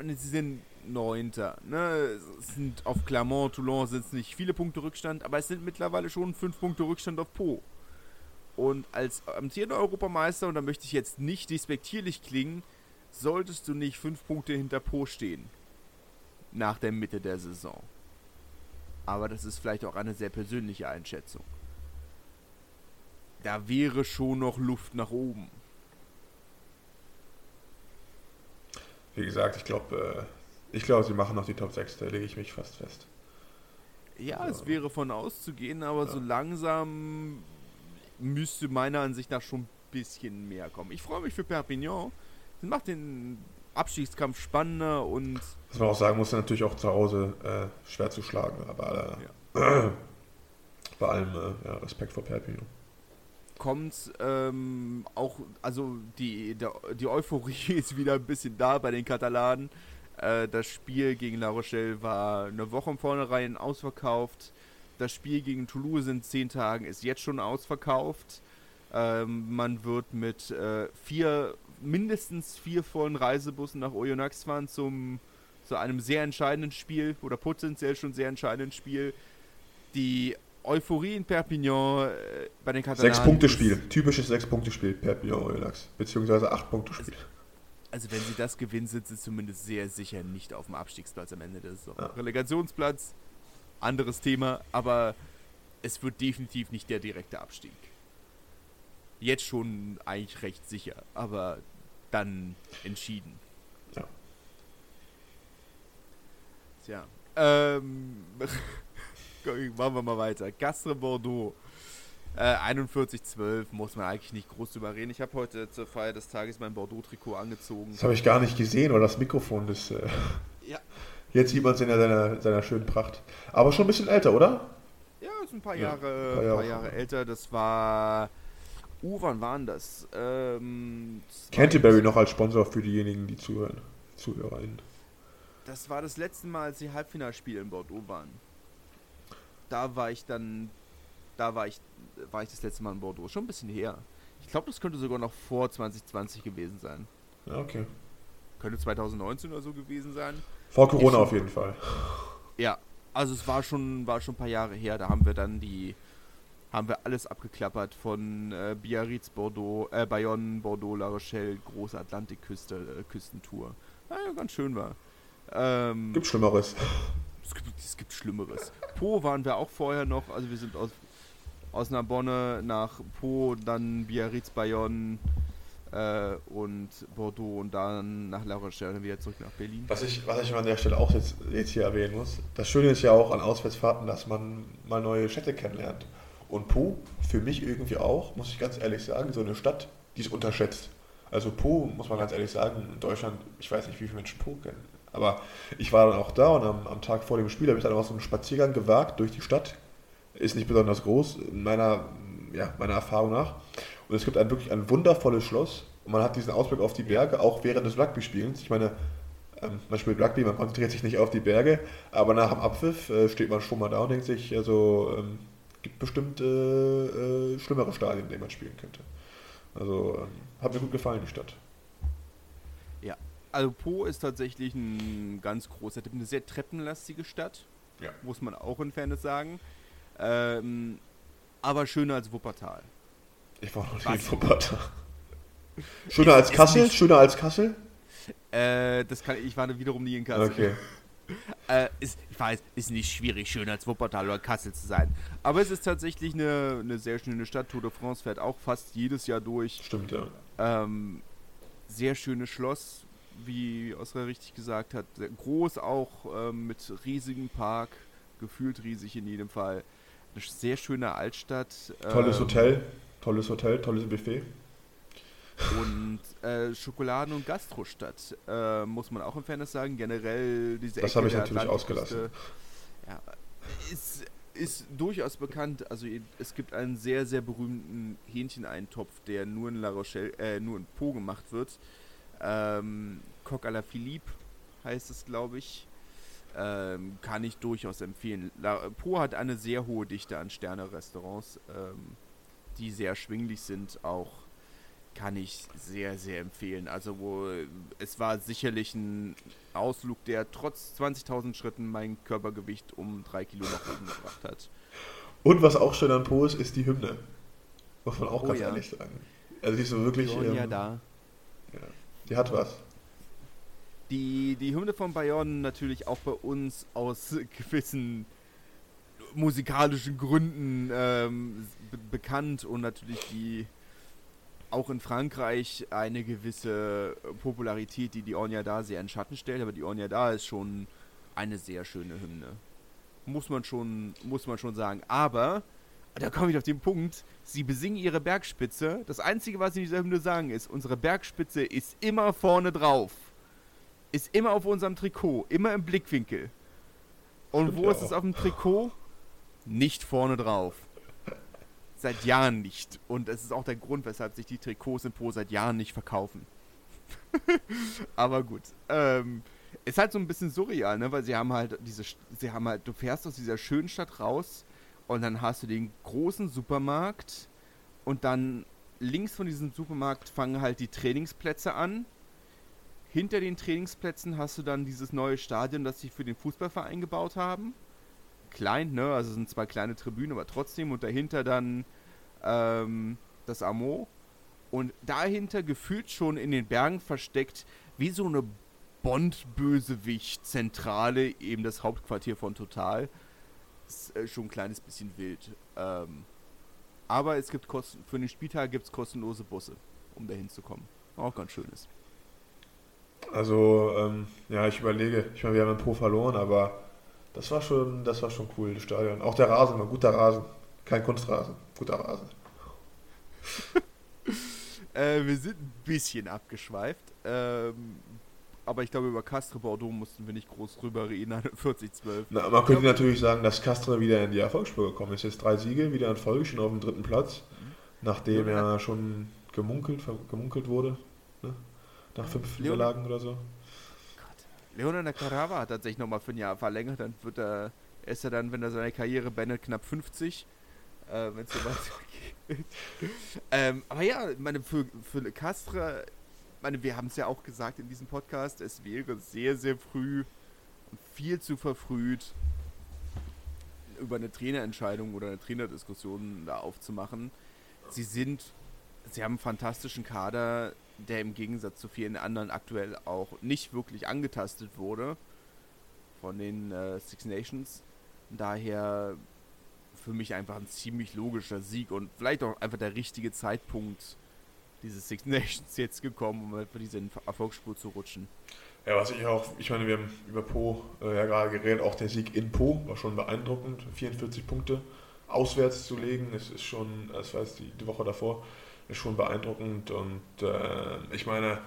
sie sind Neunter. Ne? Sind auf Clermont, Toulon sind es nicht viele Punkte Rückstand, aber es sind mittlerweile schon fünf Punkte Rückstand auf Po. Und als amtierender Europameister, und da möchte ich jetzt nicht despektierlich klingen, solltest du nicht fünf Punkte hinter Po stehen. Nach der Mitte der Saison. Aber das ist vielleicht auch eine sehr persönliche Einschätzung. Da wäre schon noch Luft nach oben. Wie gesagt, ich glaube, äh, ich glaube, sie machen noch die Top 6, da lege ich mich fast fest. Ja, also, es wäre von auszugehen, aber ja. so langsam müsste meiner Ansicht nach schon ein bisschen mehr kommen. Ich freue mich für Perpignan. Das macht den Abstiegskampf spannender und. Was man auch sagen muss, natürlich auch zu Hause äh, schwer zu schlagen, aber äh, ja. bei allem äh, ja, Respekt vor Perpignan. Kommt ähm, auch, also die, der, die Euphorie ist wieder ein bisschen da bei den Katalanen. Äh, das Spiel gegen La Rochelle war eine Woche im Vornherein ausverkauft. Das Spiel gegen Toulouse in zehn Tagen ist jetzt schon ausverkauft. Ähm, man wird mit äh, vier, mindestens vier vollen Reisebussen nach Oyonnax fahren zum zu einem sehr entscheidenden Spiel oder potenziell schon sehr entscheidenden Spiel. Die Euphorie in Perpignan äh, bei den Katalanen. Sechs-Punkte-Spiel, typisches Sechs-Punkte-Spiel, Perpignan Oyonnax, beziehungsweise Acht-Punkte-Spiel. Also wenn sie das gewinnen, sind sie zumindest sehr sicher nicht auf dem Abstiegsplatz am Ende der Saison. Ja. Relegationsplatz, anderes Thema, aber es wird definitiv nicht der direkte Abstieg. Jetzt schon eigentlich recht sicher, aber dann entschieden. Ja. Tja. Ähm, machen wir mal weiter. Gastre Bordeaux. Äh, 41-12 muss man eigentlich nicht groß drüber reden. Ich habe heute zur Feier des Tages mein Bordeaux-Trikot angezogen. Das habe ich gar nicht gesehen, oder das Mikrofon ist. Äh, ja. Jetzt sieht man es in seiner, seiner schönen Pracht. Aber schon ein bisschen älter, oder? Ja, ist ein paar Jahre, ja, ein paar Jahre, paar Jahre älter. Das war. Uh, wann waren das? Ähm, Canterbury noch als Sponsor für diejenigen, die zuhören. ZuhörerInnen. Das war das letzte Mal, als sie Halbfinalspiele in Bordeaux waren. Da war ich dann. Da war ich, war ich das letzte Mal in Bordeaux. Schon ein bisschen her. Ich glaube, das könnte sogar noch vor 2020 gewesen sein. Ja, okay. Könnte 2019 oder so gewesen sein. Vor Corona auf jeden Fall. Ja, also es war schon, war schon ein paar Jahre her. Da haben wir dann die haben wir alles abgeklappert von äh, Biarritz, Bordeaux, äh, Bayonne, Bordeaux, La Rochelle, große Atlantikküste, äh, Küstentour. Ja, ganz schön war. Ähm, gibt Schlimmeres. Es gibt, es gibt Schlimmeres. Po waren wir auch vorher noch, also wir sind aus, aus Narbonne nach Po, dann Biarritz, Bayonne äh, und Bordeaux und dann nach La Rochelle und wieder zurück nach Berlin. Was ich, was ich an der Stelle auch jetzt, jetzt hier erwähnen muss, das Schöne ist ja auch an Auswärtsfahrten, dass man mal neue Städte kennenlernt. Und Po, für mich irgendwie auch, muss ich ganz ehrlich sagen, so eine Stadt, die ist unterschätzt. Also Po, muss man ganz ehrlich sagen, in Deutschland, ich weiß nicht, wie viele Menschen Po kennen. Aber ich war dann auch da und am, am Tag vor dem Spiel habe ich dann auch so einen Spaziergang gewagt durch die Stadt. Ist nicht besonders groß, meiner, ja, meiner Erfahrung nach. Und es gibt ein wirklich ein wundervolles Schloss. Und man hat diesen Ausblick auf die Berge, auch während des Rugby-Spielens. Ich meine, ähm, man spielt Rugby, man konzentriert sich nicht auf die Berge, aber nach dem Abpfiff äh, steht man schon mal da und denkt sich, also gibt bestimmt äh, äh, schlimmere Stadien, in denen man spielen könnte. Also ähm, hat mir gut gefallen, die Stadt. Ja, also Po ist tatsächlich ein ganz großer Tipp, eine sehr treppenlastige Stadt, ja. muss man auch in Fairness sagen. Ähm, aber schöner als Wuppertal. Ich war noch nie in Wuppertal. Schöner als Kassel? Schöner als Kassel? Äh, das kann ich war wiederum nie in Kassel. Okay. Äh, ist, ich weiß, ist nicht schwierig, schöner als Wuppertal oder Kassel zu sein. Aber es ist tatsächlich eine, eine sehr schöne Stadt. Tour de France fährt auch fast jedes Jahr durch. Stimmt, ja. Ähm, sehr schönes Schloss, wie Oscar richtig gesagt hat. Sehr groß auch, ähm, mit riesigem Park. Gefühlt riesig in jedem Fall. Eine sehr schöne Altstadt. Tolles ähm, Hotel, tolles Hotel, tolles Buffet. Und äh, Schokoladen- und Gastrostadt, äh, muss man auch im Fairness sagen. Generell diese Das habe ich natürlich ausgelassen. Ja, ist, ist durchaus bekannt. Also es gibt einen sehr, sehr berühmten Hähncheneintopf, der nur in La Rochelle, äh, nur in Po gemacht wird. Ähm, Coq à la Philippe heißt es, glaube ich. Ähm, kann ich durchaus empfehlen. La, po hat eine sehr hohe Dichte an Sterne-Restaurants, ähm, die sehr erschwinglich sind, auch kann ich sehr, sehr empfehlen. Also wo es war sicherlich ein Ausflug, der trotz 20.000 Schritten mein Körpergewicht um drei Kilo nach oben gebracht hat. Und was auch schön an Po ist, ist die Hymne. Muss man auch oh, ganz ja. ehrlich sagen. Also die ist so wirklich... Die ähm, ja da. Ja, die hat was. Die, die Hymne von Bayonne natürlich auch bei uns aus gewissen musikalischen Gründen ähm, bekannt und natürlich die auch in Frankreich eine gewisse Popularität, die die Ornia da sehr in Schatten stellt, aber die Ornia da ist schon eine sehr schöne Hymne. Muss man schon, muss man schon sagen. Aber, da komme ich auf den Punkt, sie besingen ihre Bergspitze. Das Einzige, was sie in dieser Hymne sagen, ist, unsere Bergspitze ist immer vorne drauf. Ist immer auf unserem Trikot, immer im Blickwinkel. Und Stimmt wo ist es auf dem Trikot? Nicht vorne drauf seit Jahren nicht. Und es ist auch der Grund, weshalb sich die Trikots in Po seit Jahren nicht verkaufen. Aber gut. Ähm, ist halt so ein bisschen surreal, ne? Weil sie haben halt diese, sie haben halt, du fährst aus dieser schönen Stadt raus und dann hast du den großen Supermarkt und dann links von diesem Supermarkt fangen halt die Trainingsplätze an. Hinter den Trainingsplätzen hast du dann dieses neue Stadion, das sie für den Fußballverein gebaut haben klein, ne? Also sind zwei kleine Tribünen, aber trotzdem. Und dahinter dann ähm, das Amo. Und dahinter gefühlt schon in den Bergen versteckt wie so eine Bond-Bösewicht-Zentrale, eben das Hauptquartier von Total. Ist äh, schon ein kleines bisschen wild. Ähm, aber es gibt kosten für den Spieltag gibt es kostenlose Busse, um dahin zu kommen. Auch ganz schön ist. Also, ähm, ja, ich überlege, ich meine, wir haben ein Pro verloren, aber das war schon, das war schon cool, das Stadion. Auch der Rasen war guter Rasen. Kein Kunstrasen, guter Rasen. äh, wir sind ein bisschen abgeschweift. Ähm, aber ich glaube, über Castre Bordeaux mussten wir nicht groß drüber reden, 40-12. Na, man könnte natürlich sagen, dass Castre wieder in die Erfolgsspur gekommen ist. Jetzt drei Siege, wieder in Folge, schon auf dem dritten Platz. Mhm. Nachdem ja schon gemunkelt, gemunkelt wurde. Ne? Nach fünf Leon Niederlagen oder so. Gott. Leonardo Carava hat tatsächlich nochmal für ein Jahr verlängert. Dann wird er, ist er dann, wenn er seine Karriere beendet, knapp 50. Äh, wenn es so weitergeht. ähm, aber ja, meine, für, für Castre meine, wir haben es ja auch gesagt in diesem Podcast, es wäre sehr, sehr früh und viel zu verfrüht, über eine Trainerentscheidung oder eine Trainerdiskussion da aufzumachen. Sie sind, sie haben einen fantastischen Kader, der im Gegensatz zu vielen anderen aktuell auch nicht wirklich angetastet wurde von den äh, Six Nations. Daher für mich einfach ein ziemlich logischer Sieg und vielleicht auch einfach der richtige Zeitpunkt, diese Six Nations jetzt gekommen, um einfach diese Erfolgsspur zu rutschen. Ja, was ich auch, ich meine, wir haben über Po äh, ja gerade geredet, auch der Sieg in Po war schon beeindruckend. 44 Punkte auswärts zu legen, das ist schon, das war jetzt die, die Woche davor, ist schon beeindruckend. Und äh, ich meine,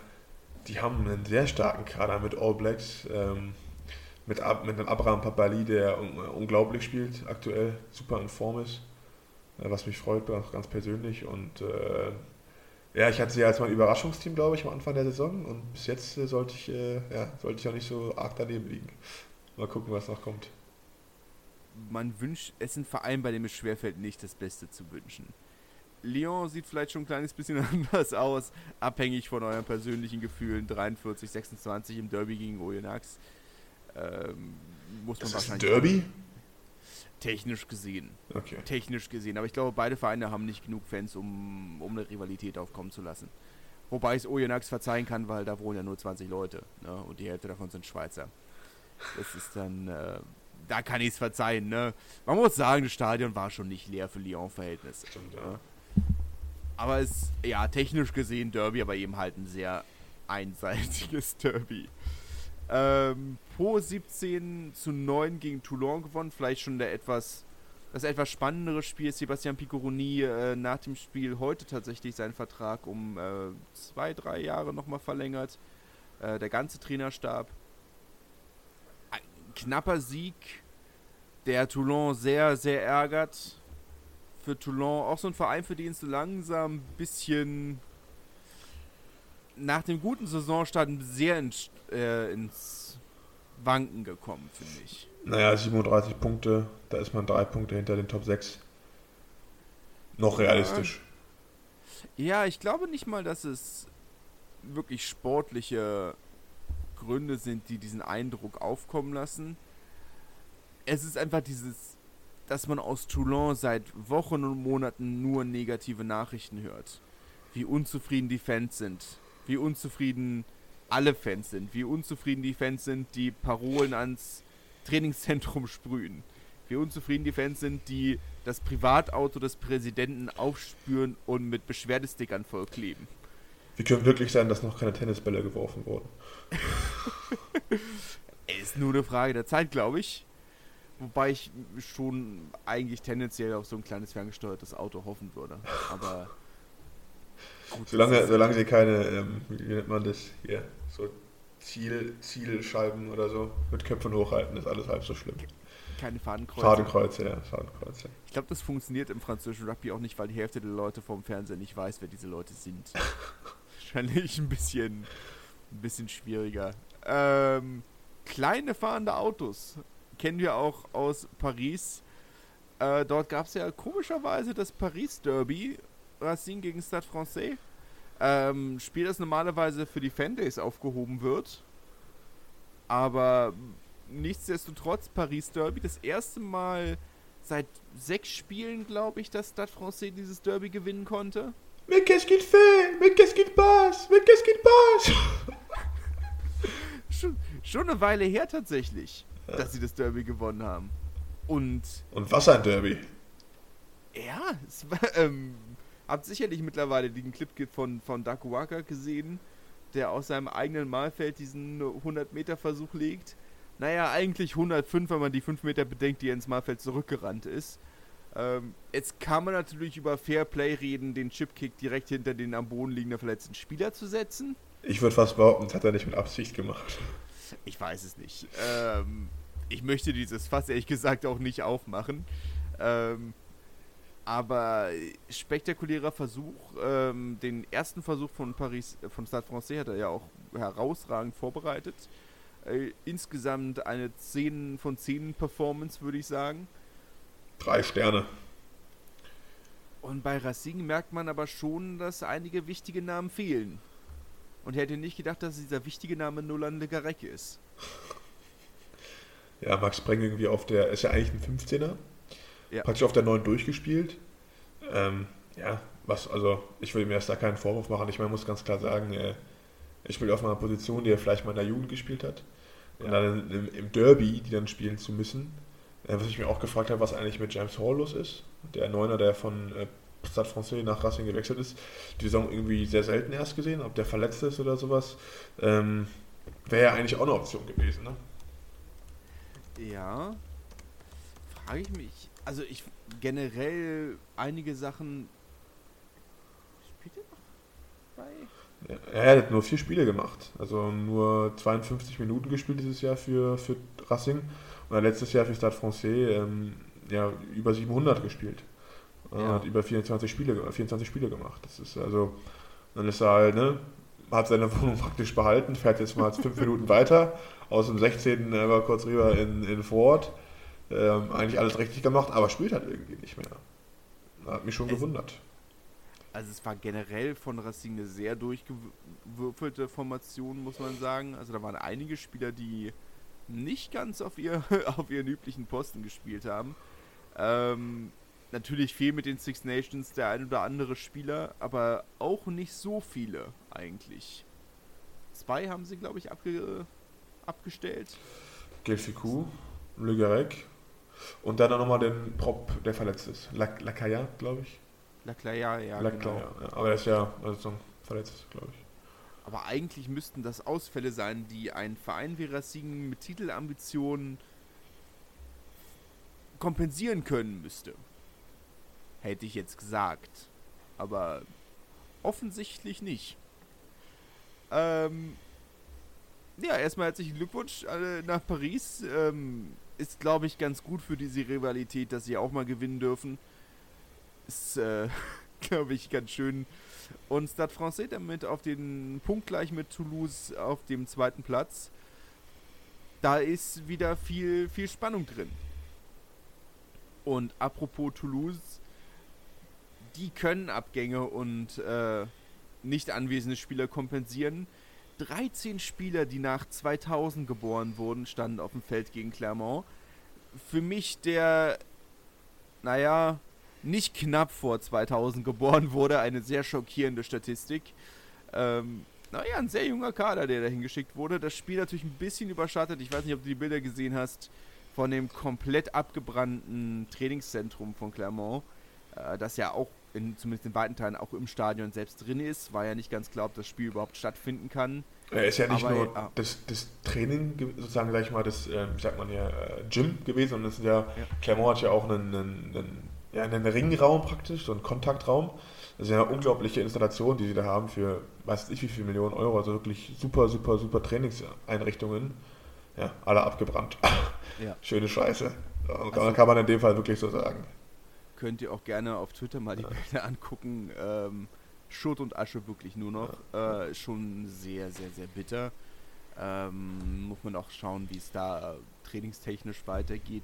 die haben einen sehr starken Kader mit All Blacks, ähm, mit, mit einem Abraham Papali, der un unglaublich spielt, aktuell super in Form ist, äh, was mich freut, ganz persönlich. Und äh, ja, ich hatte sie als mein Überraschungsteam, glaube ich, am Anfang der Saison und bis jetzt äh, sollte ich, äh, ja, sollte ich auch nicht so arg daneben liegen. Mal gucken, was noch kommt. Man wünscht, es sind Verein, bei dem es schwerfällt, nicht das Beste zu wünschen. Lyon sieht vielleicht schon ein kleines bisschen anders aus, abhängig von euren persönlichen Gefühlen. 43, 26 im Derby gegen Oyonnax. Ähm, muss man das wahrscheinlich. Ist ein Derby? Technisch gesehen. Okay. Technisch gesehen. Aber ich glaube, beide Vereine haben nicht genug Fans, um, um eine Rivalität aufkommen zu lassen. Wobei ich es Oyonnax verzeihen kann, weil da wohnen ja nur 20 Leute. Ne? Und die Hälfte davon sind Schweizer. Das ist dann, äh, da kann ich es verzeihen. Ne? Man muss sagen, das Stadion war schon nicht leer für Lyon-Verhältnisse. Ja. Aber es, ja, technisch gesehen Derby, aber eben halt ein sehr einseitiges Derby. Ähm, Po 17 zu 9 gegen Toulon gewonnen. Vielleicht schon der etwas, das etwas spannendere Spiel. Sebastian Piccoroni äh, nach dem Spiel heute tatsächlich seinen Vertrag um äh, zwei, drei Jahre nochmal verlängert. Äh, der ganze Trainerstab. Ein knapper Sieg, der Toulon sehr, sehr ärgert. Für Toulon auch so ein Verein, für den es langsam ein bisschen nach dem guten Saisonstart sehr äh, ins Wanken gekommen, finde ich. Naja, 37 Punkte, da ist man drei Punkte hinter den Top 6. Noch realistisch. Ja, ich glaube nicht mal, dass es wirklich sportliche Gründe sind, die diesen Eindruck aufkommen lassen. Es ist einfach dieses, dass man aus Toulon seit Wochen und Monaten nur negative Nachrichten hört. Wie unzufrieden die Fans sind, wie unzufrieden alle Fans sind, wie unzufrieden die Fans sind, die Parolen ans Trainingszentrum sprühen, wie unzufrieden die Fans sind, die das Privatauto des Präsidenten aufspüren und mit Beschwerdestickern vollkleben. Wie können wirklich sein, dass noch keine Tennisbälle geworfen wurden? Ist nur eine Frage der Zeit, glaube ich. Wobei ich schon eigentlich tendenziell auf so ein kleines ferngesteuertes Auto hoffen würde. Aber Gut, solange, solange sie keine, ähm, wie nennt man das hier, so Ziel, Zielscheiben oder so mit Köpfen hochhalten, ist alles halb so schlimm. Keine Fadenkreuze. Fadenkreuze, ja, Fadenkreuze. Ich glaube, das funktioniert im französischen Rugby auch nicht, weil die Hälfte der Leute vom Fernseher nicht weiß, wer diese Leute sind. Wahrscheinlich ein bisschen, ein bisschen schwieriger. Ähm, kleine fahrende Autos kennen wir auch aus Paris. Äh, dort gab es ja komischerweise das Paris Derby Racing gegen Stade Francais. Ähm, Spiel, das normalerweise für die Fandays aufgehoben wird. Aber nichtsdestotrotz Paris Derby das erste Mal seit sechs Spielen, glaube ich, dass Stade Francais dieses Derby gewinnen konnte. Mais qu'est-ce qu'il fait Mais qu'est-ce qu'il passe Mais qu'est-ce qu'il passe schon, schon eine Weile her tatsächlich, ja. dass sie das Derby gewonnen haben. Und. Und was ein Derby? Ja, es war, ähm, habt sicherlich mittlerweile den Clip von, von Dakuwaka gesehen, der aus seinem eigenen Malfeld diesen 100-Meter-Versuch legt. Naja, eigentlich 105, wenn man die 5 Meter bedenkt, die er ins Malfeld zurückgerannt ist. Ähm, jetzt kann man natürlich über Fairplay reden, den Chipkick direkt hinter den am Boden liegenden verletzten Spieler zu setzen. Ich würde fast behaupten, das hat er nicht mit Absicht gemacht. Ich weiß es nicht. Ähm, ich möchte dieses Fass ehrlich gesagt auch nicht aufmachen. Ähm, aber spektakulärer Versuch. Ähm, den ersten Versuch von Paris, von Stade Francais hat er ja auch herausragend vorbereitet. Äh, insgesamt eine 10 von 10 Performance, würde ich sagen. Drei Sterne. Und bei Racing merkt man aber schon, dass einige wichtige Namen fehlen. Und er hätte nicht gedacht, dass dieser wichtige Name Nolan Le Garec ist. Ja, Max Breng irgendwie auf der, ist ja eigentlich ein 15er. Ja. Praktisch auf der 9 durchgespielt. Ähm, ja, was, also ich will mir erst da keinen Vorwurf machen. Ich meine, muss ganz klar sagen, äh, ich spiele auf einer Position, die er vielleicht mal in der Jugend gespielt hat. Und ja. dann im, im Derby, die dann spielen zu müssen, äh, was ich mir auch gefragt habe, was eigentlich mit James Hall los ist. Der Neuner, der von äh, Stade Francais nach Racing gewechselt ist. Die Saison irgendwie sehr selten erst gesehen, ob der verletzt ist oder sowas. Ähm, Wäre ja eigentlich auch eine Option gewesen, ne? Ja. Frage ich mich. Also ich generell einige Sachen. Spielt er noch bei? Er hat nur vier Spiele gemacht. Also nur 52 Minuten gespielt dieses Jahr für, für Racing. Und er letztes Jahr für Stade Francais ähm, ja, über 700 gespielt. Ja. Hat über 24 Spiele, 24 Spiele gemacht. Das ist also, dann ist er halt, ne, hat seine Wohnung praktisch behalten, fährt jetzt mal fünf Minuten weiter, aus dem 16. war kurz rüber in, in Ford. Ähm, eigentlich alles richtig gemacht, aber spielt halt irgendwie nicht mehr. Hat mich schon es, gewundert. Also es war generell von Racing eine sehr durchgewürfelte Formation, muss man sagen. Also da waren einige Spieler, die nicht ganz auf, ihr, auf ihren üblichen Posten gespielt haben. Ähm, natürlich viel mit den Six Nations der ein oder andere Spieler, aber auch nicht so viele eigentlich. Zwei haben sie, glaube ich, abge abgestellt. Gelficou, Le Garec und dann nochmal den Prop, der verletzt ist. Lacaya, glaube ich. Lacaya, ja. Lacaya, genau. ja. Aber er ist ja also verletzt, glaube ich. Aber eigentlich müssten das Ausfälle sein, die ein Verein wie Racing mit Titelambitionen kompensieren können müsste. Hätte ich jetzt gesagt. Aber offensichtlich nicht. Ähm, ja, erstmal herzlichen Glückwunsch nach Paris. Ähm, ist, glaube ich, ganz gut für diese Rivalität, dass sie auch mal gewinnen dürfen. Ist, äh, glaube ich, ganz schön. Und Stade Francais damit auf den Punkt gleich mit Toulouse auf dem zweiten Platz. Da ist wieder viel, viel Spannung drin. Und apropos Toulouse, die können Abgänge und äh, nicht anwesende Spieler kompensieren. 13 Spieler, die nach 2000 geboren wurden, standen auf dem Feld gegen Clermont. Für mich der, naja, nicht knapp vor 2000 geboren wurde, eine sehr schockierende Statistik. Ähm, naja, ein sehr junger Kader, der dahin geschickt wurde. Das Spiel natürlich ein bisschen überschattet. Ich weiß nicht, ob du die Bilder gesehen hast von dem komplett abgebrannten Trainingszentrum von Clermont, äh, das ja auch in, zumindest in weiten Teilen auch im Stadion selbst drin ist. War ja nicht ganz klar, ob das Spiel überhaupt stattfinden kann. Er ist ja nicht Aber, nur ah. das, das, Training, sozusagen, sag ich mal, das, äh, sagt man ja, äh, Gym gewesen, und das ist ja, ja. Clermont hat ja auch einen, einen, einen, ja, einen Ringraum praktisch, so einen Kontaktraum. Das ist ja eine unglaubliche Installation, die sie da haben für, weiß nicht wie viele Millionen Euro, also wirklich super, super, super Trainingseinrichtungen. Ja, alle abgebrannt. Ja. Schöne Scheiße. Also, kann man in dem Fall wirklich so sagen könnt ihr auch gerne auf Twitter mal die ja. Bilder angucken. Ähm, Schutt und Asche wirklich nur noch. Äh, schon sehr, sehr, sehr bitter. Ähm, muss man auch schauen, wie es da trainingstechnisch weitergeht.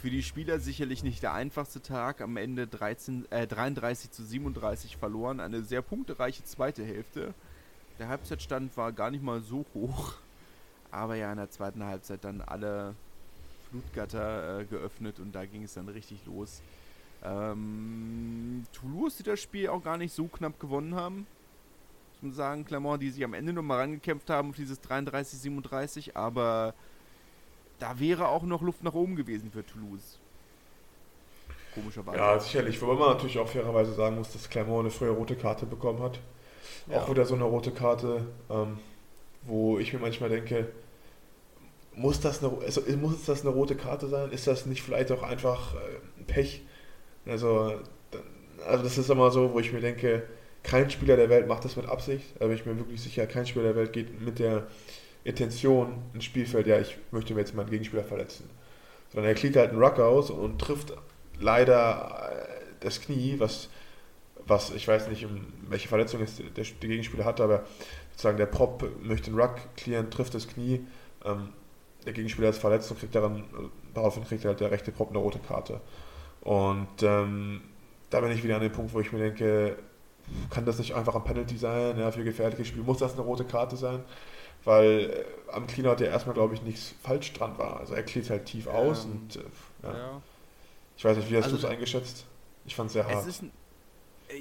Für die Spieler sicherlich nicht der einfachste Tag. Am Ende 13, äh, 33 zu 37 verloren. Eine sehr punktereiche zweite Hälfte. Der Halbzeitstand war gar nicht mal so hoch. Aber ja, in der zweiten Halbzeit dann alle Flutgatter äh, geöffnet und da ging es dann richtig los. Ähm, Toulouse, die das Spiel auch gar nicht so knapp gewonnen haben. muss man sagen. Clermont, die sich am Ende nochmal rangekämpft haben auf dieses 33, 37, aber da wäre auch noch Luft nach oben gewesen für Toulouse. Komischerweise. Ja, sicherlich. Wobei man natürlich auch fairerweise sagen muss, dass Clermont eine frühe rote Karte bekommen hat. Ja. Auch wieder so eine rote Karte, ähm, wo ich mir manchmal denke, muss das, eine, also muss das eine rote Karte sein? Ist das nicht vielleicht auch einfach äh, Pech? Also, also das ist immer so, wo ich mir denke, kein Spieler der Welt macht das mit Absicht. Da bin ich mir wirklich sicher, kein Spieler der Welt geht mit der Intention ins Spielfeld, ja, ich möchte mir jetzt meinen Gegenspieler verletzen. Sondern er klickt halt einen Ruck aus und trifft leider äh, das Knie, was, was ich weiß nicht, welche Verletzung es der, der Gegenspieler hatte, aber sozusagen der Prop möchte den Ruck klären, trifft das Knie. Ähm, der Gegenspieler ist verletzt und kriegt daran, daraufhin kriegt halt der rechte Prop eine rote Karte. Und ähm, da bin ich wieder an dem Punkt, wo ich mir denke, kann das nicht einfach ein Penalty sein? Ja, für gefährliches Spiel muss das eine rote Karte sein? Weil äh, am Cleaner hat ja erstmal, glaube ich, nichts falsch dran war. Also er klärt halt tief aus ähm, und äh, ja. ja. Ich weiß nicht, wie hast also, du es eingeschätzt? Ich fand es sehr hart. Ist ein, äh,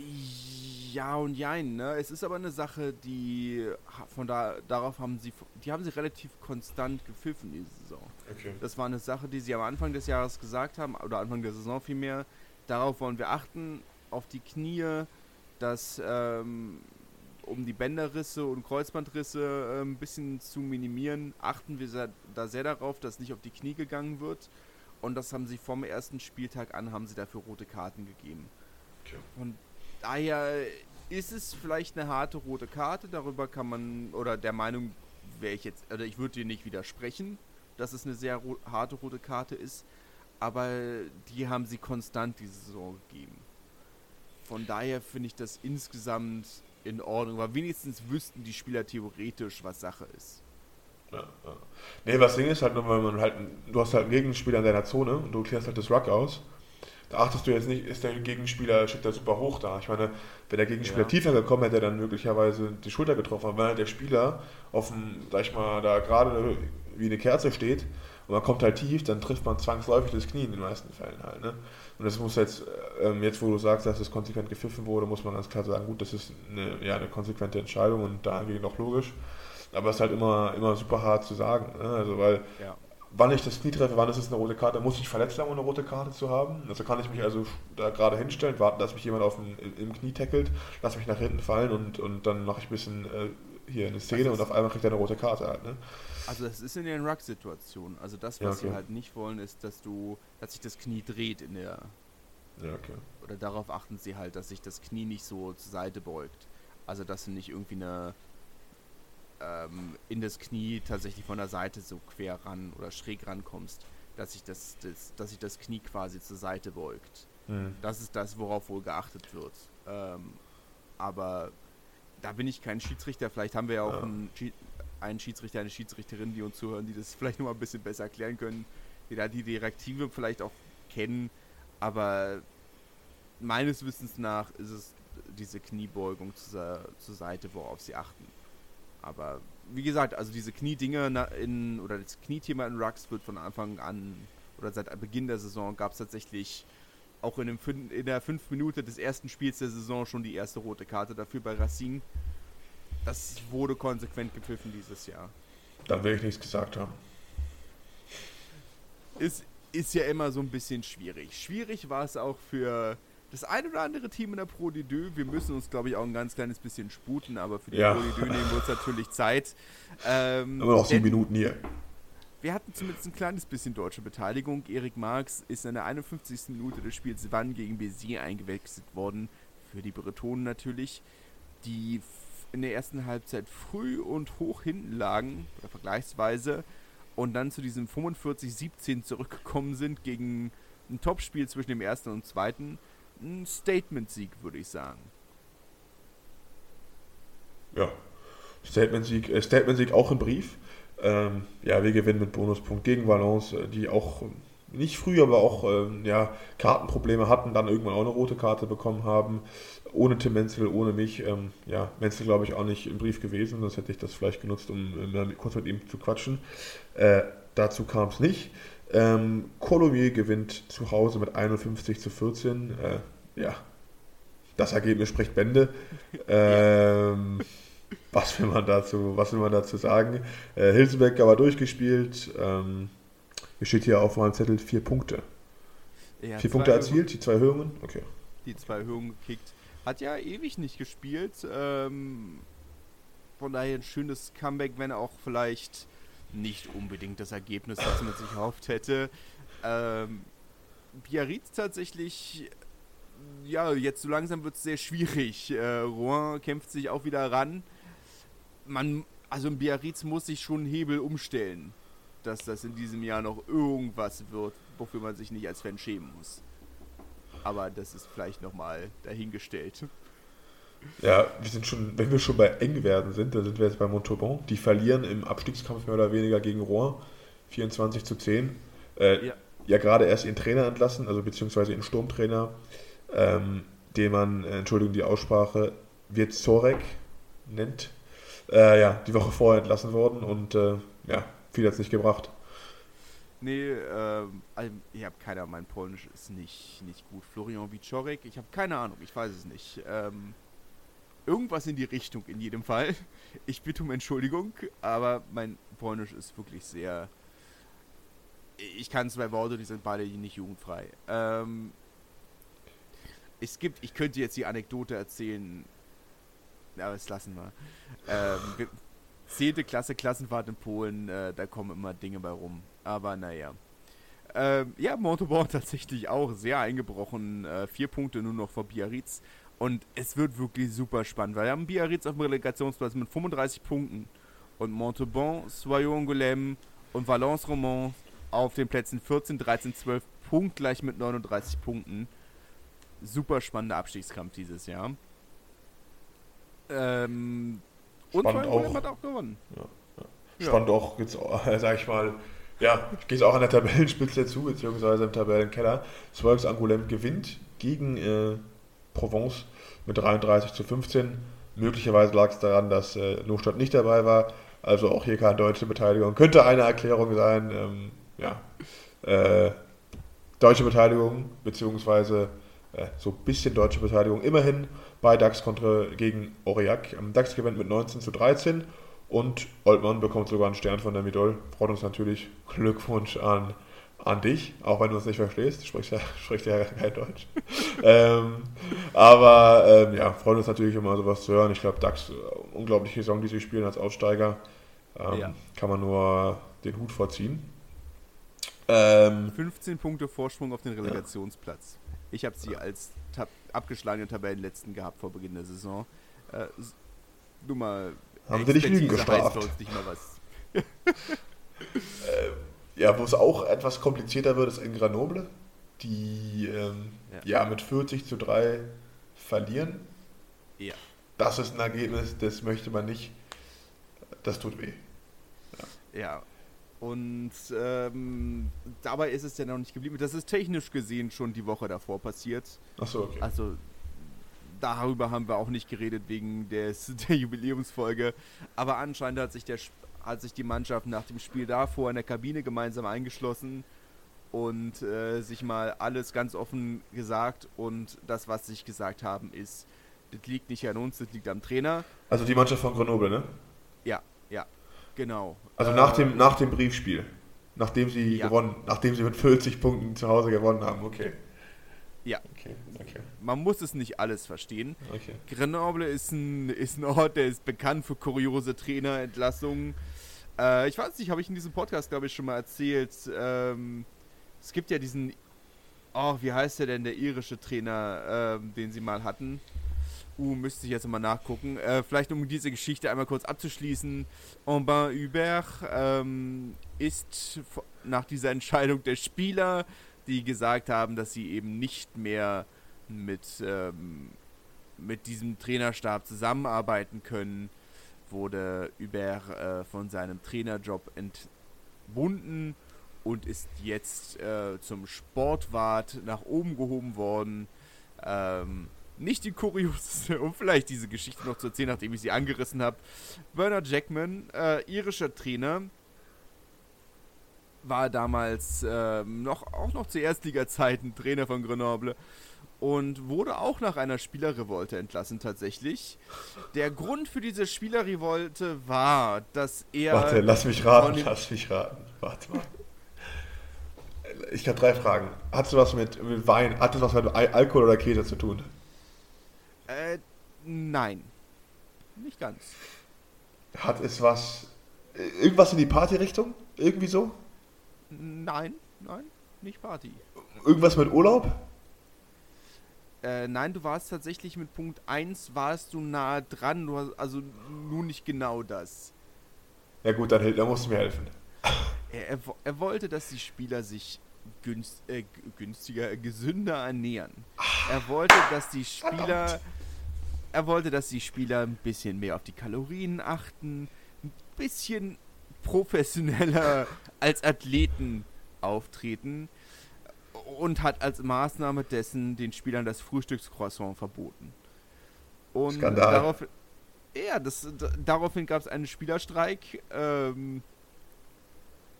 ja und jein, ne? Es ist aber eine Sache, die von da darauf haben sie die haben sie relativ konstant gepfiffen diese Saison. Okay. Das war eine Sache, die sie am Anfang des Jahres gesagt haben, oder Anfang der Saison vielmehr. Darauf wollen wir achten, auf die Knie, dass ähm, um die Bänderrisse und Kreuzbandrisse äh, ein bisschen zu minimieren, achten wir sehr, da sehr darauf, dass nicht auf die Knie gegangen wird. Und das haben sie vom ersten Spieltag an, haben sie dafür rote Karten gegeben. Okay. Und daher ist es vielleicht eine harte rote Karte, darüber kann man, oder der Meinung wäre ich jetzt, oder ich würde dir nicht widersprechen, dass es eine sehr ro harte rote Karte ist, aber die haben sie konstant diese Saison gegeben. Von daher finde ich das insgesamt in Ordnung, weil wenigstens wüssten die Spieler theoretisch, was Sache ist. Ja, ja. Nee, was Ding ist halt wenn man halt, du hast halt einen Gegenspieler in deiner Zone und du klärst halt das Ruck aus. Da achtest du jetzt nicht, ist der Gegenspieler, steht da super hoch da. Ich meine, wenn der Gegenspieler ja. tiefer gekommen hätte, er dann möglicherweise die Schulter getroffen. Aber wenn halt der Spieler auf dem, sag ich mal, da gerade wie eine Kerze steht und man kommt halt tief, dann trifft man zwangsläufig das Knie in den meisten Fällen halt. Ne? Und das muss jetzt, ähm, jetzt wo du sagst, dass es konsequent gepfiffen wurde, muss man ganz klar sagen, gut, das ist eine, ja, eine konsequente Entscheidung und dahingehend auch logisch. Aber es ist halt immer, immer super hart zu sagen. Ne? Also, weil ja. Wann ich das Knie treffe, wann ist es eine rote Karte, muss ich verletzt sein, um eine rote Karte zu haben. Also kann ich mich also da gerade hinstellen, warten, dass mich jemand auf dem, im, Knie tackelt, lass mich nach hinten fallen und, und dann mache ich ein bisschen äh, hier eine Szene also und auf einmal kriegt er eine rote Karte halt. Ne? Also das ist in den Ruck-Situationen. Also das, was ja, okay. sie halt nicht wollen, ist, dass du, dass sich das Knie dreht in der. Ja, okay. Oder darauf achten sie halt, dass sich das Knie nicht so zur Seite beugt. Also dass du nicht irgendwie eine ähm, in das Knie tatsächlich von der Seite so quer ran oder schräg rankommst, dass sich das, das, dass sich das Knie quasi zur Seite beugt. Mhm. Das ist das, worauf wohl geachtet wird. Ähm, aber da bin ich kein Schiedsrichter. Vielleicht haben wir ja auch ja. Einen, einen, Schiedsrichter, eine Schiedsrichterin, die uns zuhören, die das vielleicht noch mal ein bisschen besser erklären können, die da die Direktive vielleicht auch kennen. Aber meines Wissens nach ist es diese Kniebeugung zur, zur Seite, worauf sie achten. Aber wie gesagt, also diese Kniedinger in oder das Kniethema in Rux wird von Anfang an oder seit Beginn der Saison gab es tatsächlich auch in, dem, in der fünf Minute des ersten Spiels der Saison schon die erste rote Karte dafür bei Racing. Das wurde konsequent gepfiffen dieses Jahr. Dann will ich nichts gesagt haben. Ist, ist ja immer so ein bisschen schwierig. Schwierig war es auch für das ein oder andere Team in der Pro d Wir müssen uns, glaube ich, auch ein ganz kleines bisschen sputen, aber für die ja. Pro d nehmen wir uns natürlich Zeit. Ähm, aber noch sieben Minuten hier. Wir hatten zumindest ein kleines bisschen deutsche Beteiligung. Erik Marx ist in der 51. Minute des Spiels Wann gegen Bézier eingewechselt worden. Für die Bretonen natürlich, die in der ersten Halbzeit früh und hoch hinten lagen, oder vergleichsweise, und dann zu diesem 45-17 zurückgekommen sind gegen ein Topspiel zwischen dem ersten und zweiten ein Statement-Sieg, würde ich sagen. Ja, Statement-Sieg, äh, Statement-Sieg auch im Brief. Ähm, ja, wir gewinnen mit Bonuspunkt gegen Valence, äh, die auch nicht früh, aber auch ähm, ja, Kartenprobleme hatten, dann irgendwann auch eine rote Karte bekommen haben. Ohne Tim Menzel, ohne mich. Ähm, ja, Menzel glaube ich auch nicht im Brief gewesen, sonst hätte ich das vielleicht genutzt, um äh, kurz mit ihm zu quatschen. Äh, dazu kam es nicht. Ähm, Colomier gewinnt zu Hause mit 51 zu 14. Äh, ja, das Ergebnis spricht Bände. Ähm, was will man dazu, was will man dazu sagen? Äh, Hilsenbeck aber durchgespielt. Ähm, hier steht hier auf meinem Zettel vier Punkte. Ja, vier Punkte erzielt, die zwei Erhöhungen? Okay. Die zwei Erhöhungen gekickt. Hat ja ewig nicht gespielt. Ähm, von daher ein schönes Comeback, wenn auch vielleicht nicht unbedingt das Ergebnis, was man sich erhofft hätte. Ähm, Biarritz tatsächlich, ja, jetzt so langsam wird es sehr schwierig. Äh, Rouen kämpft sich auch wieder ran. Man, also ein Biarritz muss sich schon Hebel umstellen, dass das in diesem Jahr noch irgendwas wird, wofür man sich nicht als Fan schämen muss. Aber das ist vielleicht nochmal dahingestellt. Ja, wir sind schon, wenn wir schon bei eng werden sind, dann sind wir jetzt bei Montauban. Die verlieren im Abstiegskampf mehr oder weniger gegen Rouen. 24 zu 10. Äh, ja. ja, gerade erst ihren Trainer entlassen, also beziehungsweise ihren Sturmtrainer, ähm, den man, äh, Entschuldigung die Aussprache, Wirzorek nennt. Äh, ja, die Woche vorher entlassen worden und äh, ja, viel hat es nicht gebracht. Nee, ähm, ich habe keine Ahnung, mein Polnisch ist nicht, nicht gut. Florian Wiczorek, ich habe keine Ahnung, ich weiß es nicht. Ähm, irgendwas in die Richtung in jedem Fall. Ich bitte um Entschuldigung, aber mein Polnisch ist wirklich sehr. Ich kann zwei Worte, die sind beide nicht jugendfrei. Ähm, es gibt, ich könnte jetzt die Anekdote erzählen, aber das lassen wir. Ähm, zehnte Klasse Klassenfahrt in Polen, äh, da kommen immer Dinge bei rum. Aber naja. Ähm, ja, Montauban tatsächlich auch sehr eingebrochen. Äh, vier Punkte nur noch vor Biarritz. Und es wird wirklich super spannend, weil wir haben Biarritz auf dem Relegationsplatz mit 35 Punkten und Montauban, Soyons-Angoulême und Valence Romand auf den Plätzen 14, 13, 12 punktgleich mit 39 Punkten. Super spannender Abstiegskampf dieses Jahr. Ähm, und auch, hat auch gewonnen. Ja, ja. Spannend ja. auch, jetzt, sag ich mal, ja, geht auch an der Tabellenspitze zu, beziehungsweise im Tabellenkeller. Swirls Angoulême gewinnt gegen äh, Provence mit 33 zu 15. Möglicherweise lag es daran, dass äh, Nostadt nicht dabei war. Also auch hier keine deutsche Beteiligung. Könnte eine Erklärung sein. Ähm, ja, äh, deutsche Beteiligung, beziehungsweise äh, so ein bisschen deutsche Beteiligung immerhin bei DAX kontra gegen Aurillac. DAX gewinnt mit 19 zu 13 und Oldmann bekommt sogar einen Stern von der Midol. Freut uns natürlich. Glückwunsch an an dich, auch wenn du es nicht verstehst, sprichst ja, sprichst ja kein Deutsch. ähm, aber ähm, ja, freut uns natürlich immer sowas zu hören. Ich glaube, DAX, äh, unglaubliche Saison, die sie spielen als Aussteiger, ähm, ja. kann man nur den Hut vorziehen. 15 ähm, Punkte Vorsprung auf den Relegationsplatz. Ja. Ich habe sie als tab abgeschlagene Tabellenletzten gehabt vor Beginn der Saison. Äh, nur mal. Haben sie nicht Lügen gestraft? Nicht mal was. ähm, ja, wo es auch etwas komplizierter wird, ist in Grenoble, die ähm, ja. ja. mit 40 zu 3 verlieren. Ja. Das ist ein Ergebnis, das möchte man nicht. Das tut weh. Ja. ja. Und ähm, dabei ist es ja noch nicht geblieben. Das ist technisch gesehen schon die Woche davor passiert. Achso, okay. Also darüber haben wir auch nicht geredet wegen des, der Jubiläumsfolge. Aber anscheinend hat sich der hat sich die Mannschaft nach dem Spiel davor in der Kabine gemeinsam eingeschlossen und äh, sich mal alles ganz offen gesagt und das, was sie sich gesagt haben, ist, das liegt nicht an uns, das liegt am Trainer. Also die Mannschaft von Grenoble, ne? Ja, ja, genau. Also nach, dem, nach dem Briefspiel, nachdem sie ja. gewonnen, nachdem sie mit 40 Punkten zu Hause gewonnen haben, okay. Ja. Okay, okay. Man muss es nicht alles verstehen. Okay. Grenoble ist ein, ist ein Ort, der ist bekannt für kuriose Trainerentlassungen. Äh, ich weiß nicht, habe ich in diesem Podcast, glaube ich, schon mal erzählt. Ähm, es gibt ja diesen, oh, wie heißt der denn, der irische Trainer, ähm, den sie mal hatten. Uh, müsste ich jetzt mal nachgucken. Äh, vielleicht um diese Geschichte einmal kurz abzuschließen. Aubin Hubert ähm, ist nach dieser Entscheidung der Spieler, die gesagt haben, dass sie eben nicht mehr mit, ähm, mit diesem Trainerstab zusammenarbeiten können, wurde Hubert äh, von seinem Trainerjob entbunden und ist jetzt äh, zum Sportwart nach oben gehoben worden. Ähm, nicht die kurioseste, um vielleicht diese Geschichte noch zu erzählen, nachdem ich sie angerissen habe. Werner Jackman, äh, irischer Trainer, war damals ähm, noch, auch noch zu Erstliga-Zeiten Trainer von Grenoble und wurde auch nach einer Spielerrevolte entlassen tatsächlich. Der Grund für diese Spielerrevolte war, dass er... Warte, lass mich raten, lass mich raten. Warte mal. Ich habe drei Fragen. Hat es was mit, mit Wein, hat es was mit Alkohol oder Käse zu tun? Äh, nein. Nicht ganz. Hat es was. Irgendwas in die Party-Richtung? Irgendwie so? Nein, nein, nicht Party. Irgendwas mit Urlaub? Äh, nein, du warst tatsächlich mit Punkt 1 warst du nah dran, du hast also nur nicht genau das. Ja gut, dann, dann musst du mir helfen. Er, er, er wollte, dass die Spieler sich günst, äh, günstiger, gesünder ernähren. Er wollte, dass die Spieler er wollte, dass die Spieler ein bisschen mehr auf die Kalorien achten, ein bisschen professioneller als Athleten auftreten und hat als Maßnahme dessen den Spielern das Frühstückscroissant verboten. Und Skandal. Darauf, ja, das, daraufhin gab es einen Spielerstreik ähm,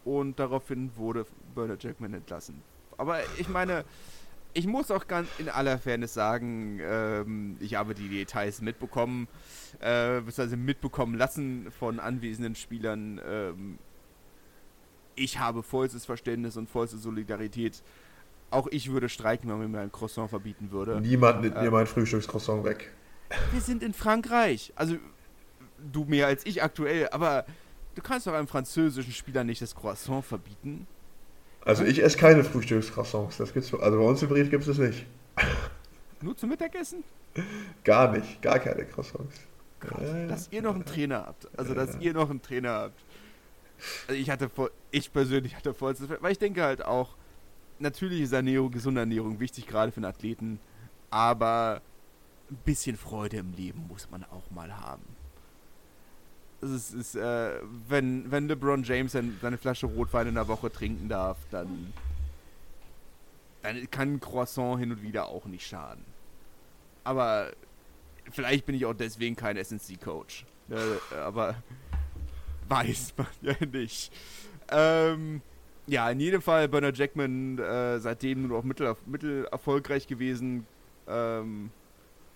und daraufhin wurde Bernard Jackman entlassen. Aber ich meine, ich muss auch ganz in aller Fairness sagen, ähm, ich habe die Details mitbekommen, äh, beziehungsweise mitbekommen lassen von anwesenden Spielern. Ähm, ich habe vollstes Verständnis und vollste Solidarität. Auch ich würde streiken, wenn man mir ein Croissant verbieten würde. Niemand nimmt äh, mir mein Frühstückscroissant weg. Wir sind in Frankreich. Also, du mehr als ich aktuell, aber du kannst doch einem französischen Spieler nicht das Croissant verbieten. Also ich esse keine Frühstückscroissants. Das gibt's, also bei uns im Brief gibt es das nicht. Nur zum Mittagessen? Gar nicht, gar keine Croissants. Gott, dass ihr noch einen Trainer habt. Also dass ihr noch einen Trainer habt. Also ich hatte vor, ich persönlich hatte vollstes, weil ich denke halt auch, natürlich ist Ernährung, gesunde Ernährung wichtig, gerade für einen Athleten, aber ein bisschen Freude im Leben muss man auch mal haben es ist, äh, wenn, wenn LeBron James seine Flasche Rotwein in der Woche trinken darf, dann, dann kann ein Croissant hin und wieder auch nicht schaden. Aber vielleicht bin ich auch deswegen kein SNC-Coach. Äh, aber weiß man ja nicht. Ähm, ja, in jedem Fall Bernard Jackman äh, seitdem nur noch mittel, mittel erfolgreich gewesen. Ähm,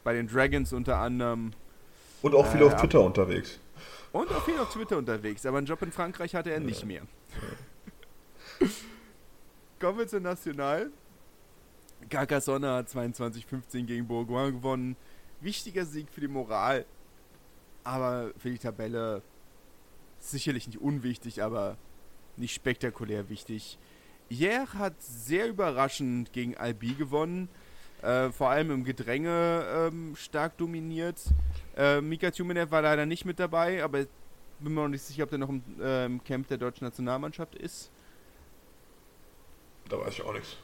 bei den Dragons unter anderem. Und auch viel auf Twitter unterwegs. Und auch viel auf Twitter unterwegs, aber einen Job in Frankreich hatte er nicht mehr. Kommen wir zur National. Carcassonne hat 22-15 gegen Bourgoin gewonnen. Wichtiger Sieg für die Moral, aber für die Tabelle sicherlich nicht unwichtig, aber nicht spektakulär wichtig. Hier hat sehr überraschend gegen Albi gewonnen. Äh, vor allem im Gedränge ähm, stark dominiert. Äh, Mika Tumenev war leider nicht mit dabei, aber bin mir noch nicht sicher, ob der noch im äh, Camp der deutschen Nationalmannschaft ist. Da weiß ich auch nichts.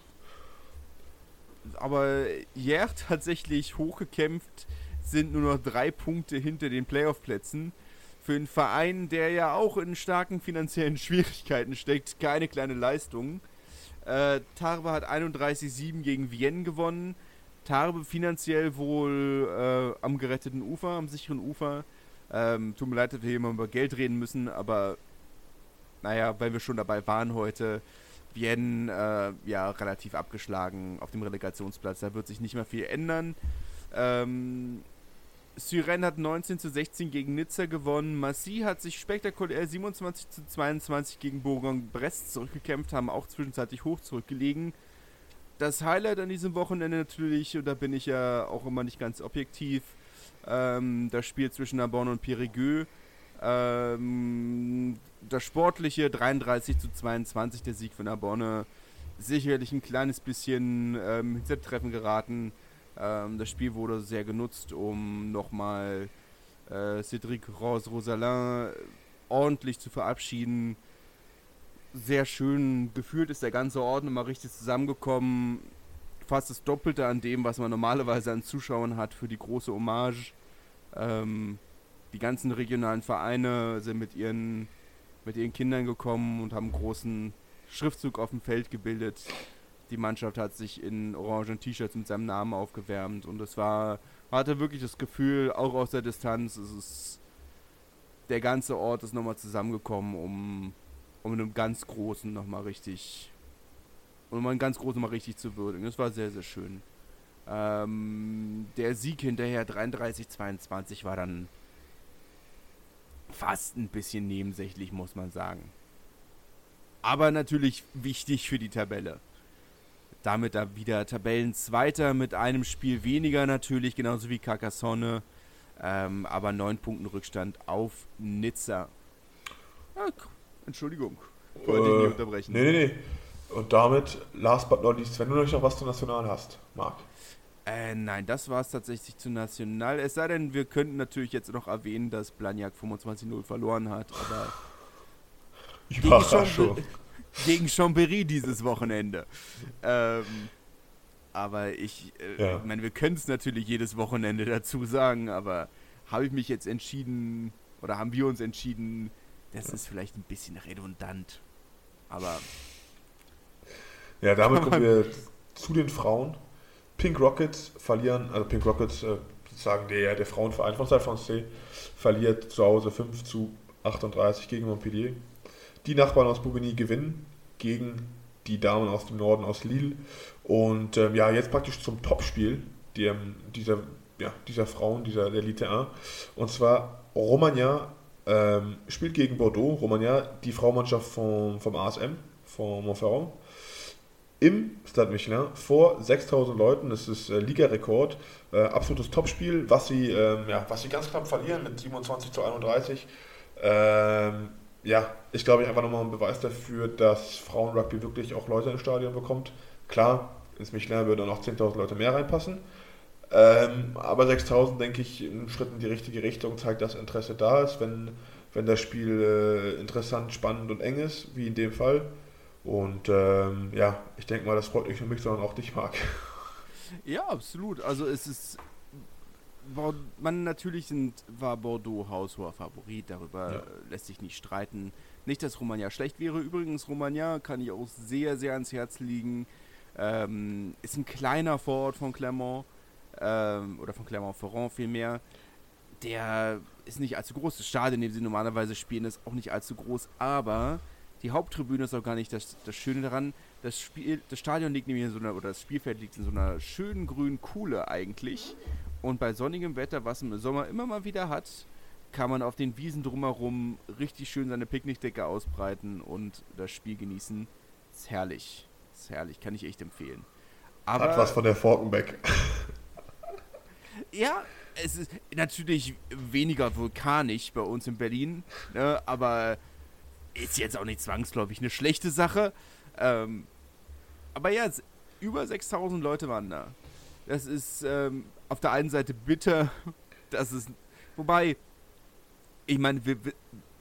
Aber Jär tatsächlich hochgekämpft, sind nur noch drei Punkte hinter den Playoff-Plätzen. Für einen Verein, der ja auch in starken finanziellen Schwierigkeiten steckt, keine kleine Leistung. Äh, Tarbe hat 31-7 gegen Vienne gewonnen. Tarbe finanziell wohl äh, am geretteten Ufer, am sicheren Ufer. Ähm, tut mir leid, dass wir hier mal über Geld reden müssen, aber naja, weil wir schon dabei waren heute, Vienne äh, ja relativ abgeschlagen auf dem Relegationsplatz. Da wird sich nicht mehr viel ändern. Ähm, Syren hat 19 zu 16 gegen Nizza gewonnen. Massy hat sich spektakulär 27 zu 22 gegen Bourgogne-Brest zurückgekämpft, haben auch zwischenzeitlich hoch zurückgelegen das Highlight an diesem Wochenende natürlich, und da bin ich ja auch immer nicht ganz objektiv, ähm, das Spiel zwischen Narbonne und Périgueux. Ähm, das sportliche 33 zu 22, der Sieg von Narbonne. Sicherlich ein kleines bisschen ähm, ins Treffen geraten. Ähm, das Spiel wurde sehr genutzt, um nochmal äh, Cédric Rose-Rosalin ordentlich zu verabschieden sehr schön gefühlt ist der ganze Ort nochmal richtig zusammengekommen. Fast das Doppelte an dem, was man normalerweise an Zuschauern hat für die große Hommage. Ähm, die ganzen regionalen Vereine sind mit ihren, mit ihren Kindern gekommen und haben einen großen Schriftzug auf dem Feld gebildet. Die Mannschaft hat sich in orangen T-Shirts mit seinem Namen aufgewärmt und es war, hatte wirklich das Gefühl, auch aus der Distanz, es ist der ganze Ort ist nochmal zusammengekommen, um um einem ganz großen nochmal richtig, um einen ganz großen mal richtig zu würdigen. Das war sehr, sehr schön. Ähm, der Sieg hinterher 33-22 war dann fast ein bisschen nebensächlich, muss man sagen. Aber natürlich wichtig für die Tabelle. Damit da wieder Tabellenzweiter mit einem Spiel weniger natürlich, genauso wie Carcassonne. Ähm, aber neun Punkten Rückstand auf Nizza. Ah, Entschuldigung, ich wollte äh, dich nicht unterbrechen. Nee, nee, nee. Und damit, last but not least, wenn du noch was zu National hast, Marc. Äh, nein, das war es tatsächlich zu National. Es sei denn, wir könnten natürlich jetzt noch erwähnen, dass Blagnac 25-0 verloren hat, aber. Überraschung. Gegen, gegen Chambéry dieses Wochenende. Ähm, aber ich, äh, ja. ich meine, wir können es natürlich jedes Wochenende dazu sagen, aber habe ich mich jetzt entschieden, oder haben wir uns entschieden, das ja. ist vielleicht ein bisschen redundant. Aber. Ja, damit kommen wir zu den Frauen. Pink Rockets verlieren, also Pink Rockets, äh, sozusagen der, der Frauenverein von Saint Francais, verliert zu Hause 5 zu 38 gegen Montpellier. Die Nachbarn aus Bourgogne gewinnen gegen die Damen aus dem Norden, aus Lille. Und ähm, ja, jetzt praktisch zum Topspiel die, dieser, ja, dieser Frauen, dieser Elite 1. Und zwar Romagna ähm, spielt gegen Bordeaux. Romagna, die Frauenmannschaft vom, vom ASM, von Montferrand im Stade Michelin vor 6000 Leuten. Das ist äh, Ligarekord. Äh, absolutes Topspiel, was sie, ähm, ja, was sie ganz knapp verlieren mit 27 zu 31. Ähm, ja, ich glaube, einfach nochmal ein Beweis dafür, dass Frauenrugby wirklich auch Leute ins Stadion bekommt. Klar, ins Michelin würden noch 10.000 Leute mehr reinpassen. Ähm, aber 6000, denke ich, ein Schritt in die richtige Richtung zeigt, dass Interesse da ist, wenn, wenn das Spiel äh, interessant, spannend und eng ist, wie in dem Fall. Und ähm, ja, ich denke mal, das freut nicht nur mich, sondern auch dich, Marc. Ja, absolut. Also es ist man natürlich sind, war Bordeaux haushoher Favorit, darüber ja. lässt sich nicht streiten. Nicht, dass Romagna schlecht wäre. Übrigens, Romagna kann ich auch sehr, sehr ans Herz liegen. Ähm, ist ein kleiner Vorort von Clermont ähm, oder von Clermont-Ferrand vielmehr. Der ist nicht allzu groß. Das Stadion, in dem sie normalerweise spielen, ist auch nicht allzu groß, aber die Haupttribüne ist auch gar nicht das, das Schöne daran. Das, Spiel, das Stadion liegt nämlich in so einer, oder das Spielfeld liegt in so einer schönen grünen Kuhle eigentlich. Und bei sonnigem Wetter, was man im Sommer immer mal wieder hat, kann man auf den Wiesen drumherum richtig schön seine Picknickdecke ausbreiten und das Spiel genießen. Ist herrlich. Ist herrlich, kann ich echt empfehlen. Aber, hat was von der Forkenbeck. ja, es ist natürlich weniger vulkanisch bei uns in Berlin, ne, aber ist jetzt auch nicht zwangsläufig eine schlechte Sache. Ähm, aber ja, über 6000 Leute waren da. Das ist ähm, auf der einen Seite bitter, dass es. Wobei, ich meine,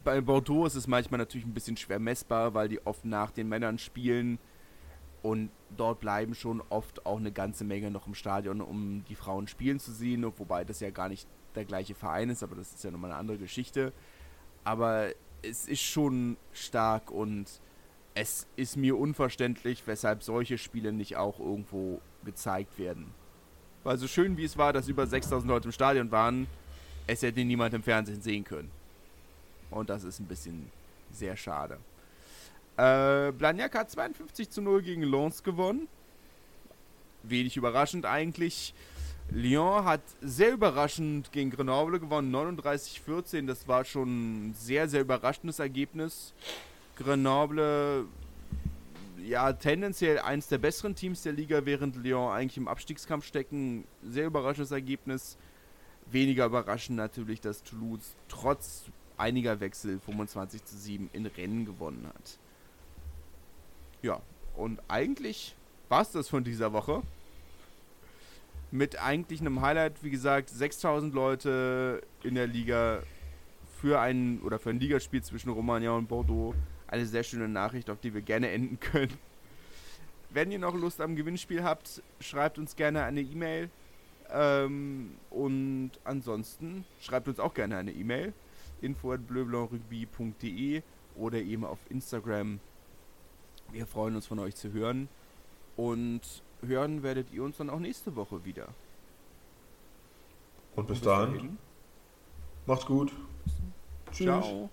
bei Bordeaux ist es manchmal natürlich ein bisschen schwer messbar, weil die oft nach den Männern spielen. Und dort bleiben schon oft auch eine ganze Menge noch im Stadion, um die Frauen spielen zu sehen. Wobei das ja gar nicht der gleiche Verein ist, aber das ist ja nochmal eine andere Geschichte. Aber es ist schon stark und es ist mir unverständlich, weshalb solche Spiele nicht auch irgendwo gezeigt werden. Weil so schön wie es war, dass über 6000 Leute im Stadion waren, es hätte niemand im Fernsehen sehen können. Und das ist ein bisschen sehr schade. Äh, Blagnac hat 52 zu 0 gegen Lens gewonnen. Wenig überraschend eigentlich. Lyon hat sehr überraschend gegen Grenoble gewonnen, 39-14. Das war schon ein sehr, sehr überraschendes Ergebnis. Grenoble, ja, tendenziell eins der besseren Teams der Liga, während Lyon eigentlich im Abstiegskampf stecken. Sehr überraschendes Ergebnis. Weniger überraschend natürlich, dass Toulouse trotz einiger Wechsel 25 zu 7 in Rennen gewonnen hat. Ja, und eigentlich war es das von dieser Woche mit eigentlich einem Highlight, wie gesagt, 6000 Leute in der Liga für ein oder für ein Ligaspiel zwischen Romagna und Bordeaux. Eine sehr schöne Nachricht, auf die wir gerne enden können. Wenn ihr noch Lust am Gewinnspiel habt, schreibt uns gerne eine E-Mail. Ähm, und ansonsten schreibt uns auch gerne eine E-Mail. info at bleublonrugby.de oder eben auf Instagram. Wir freuen uns von euch zu hören. Und hören werdet ihr uns dann auch nächste Woche wieder. Und bis, Und bis dahin, dahin, macht's gut. Tschüss. Ciao.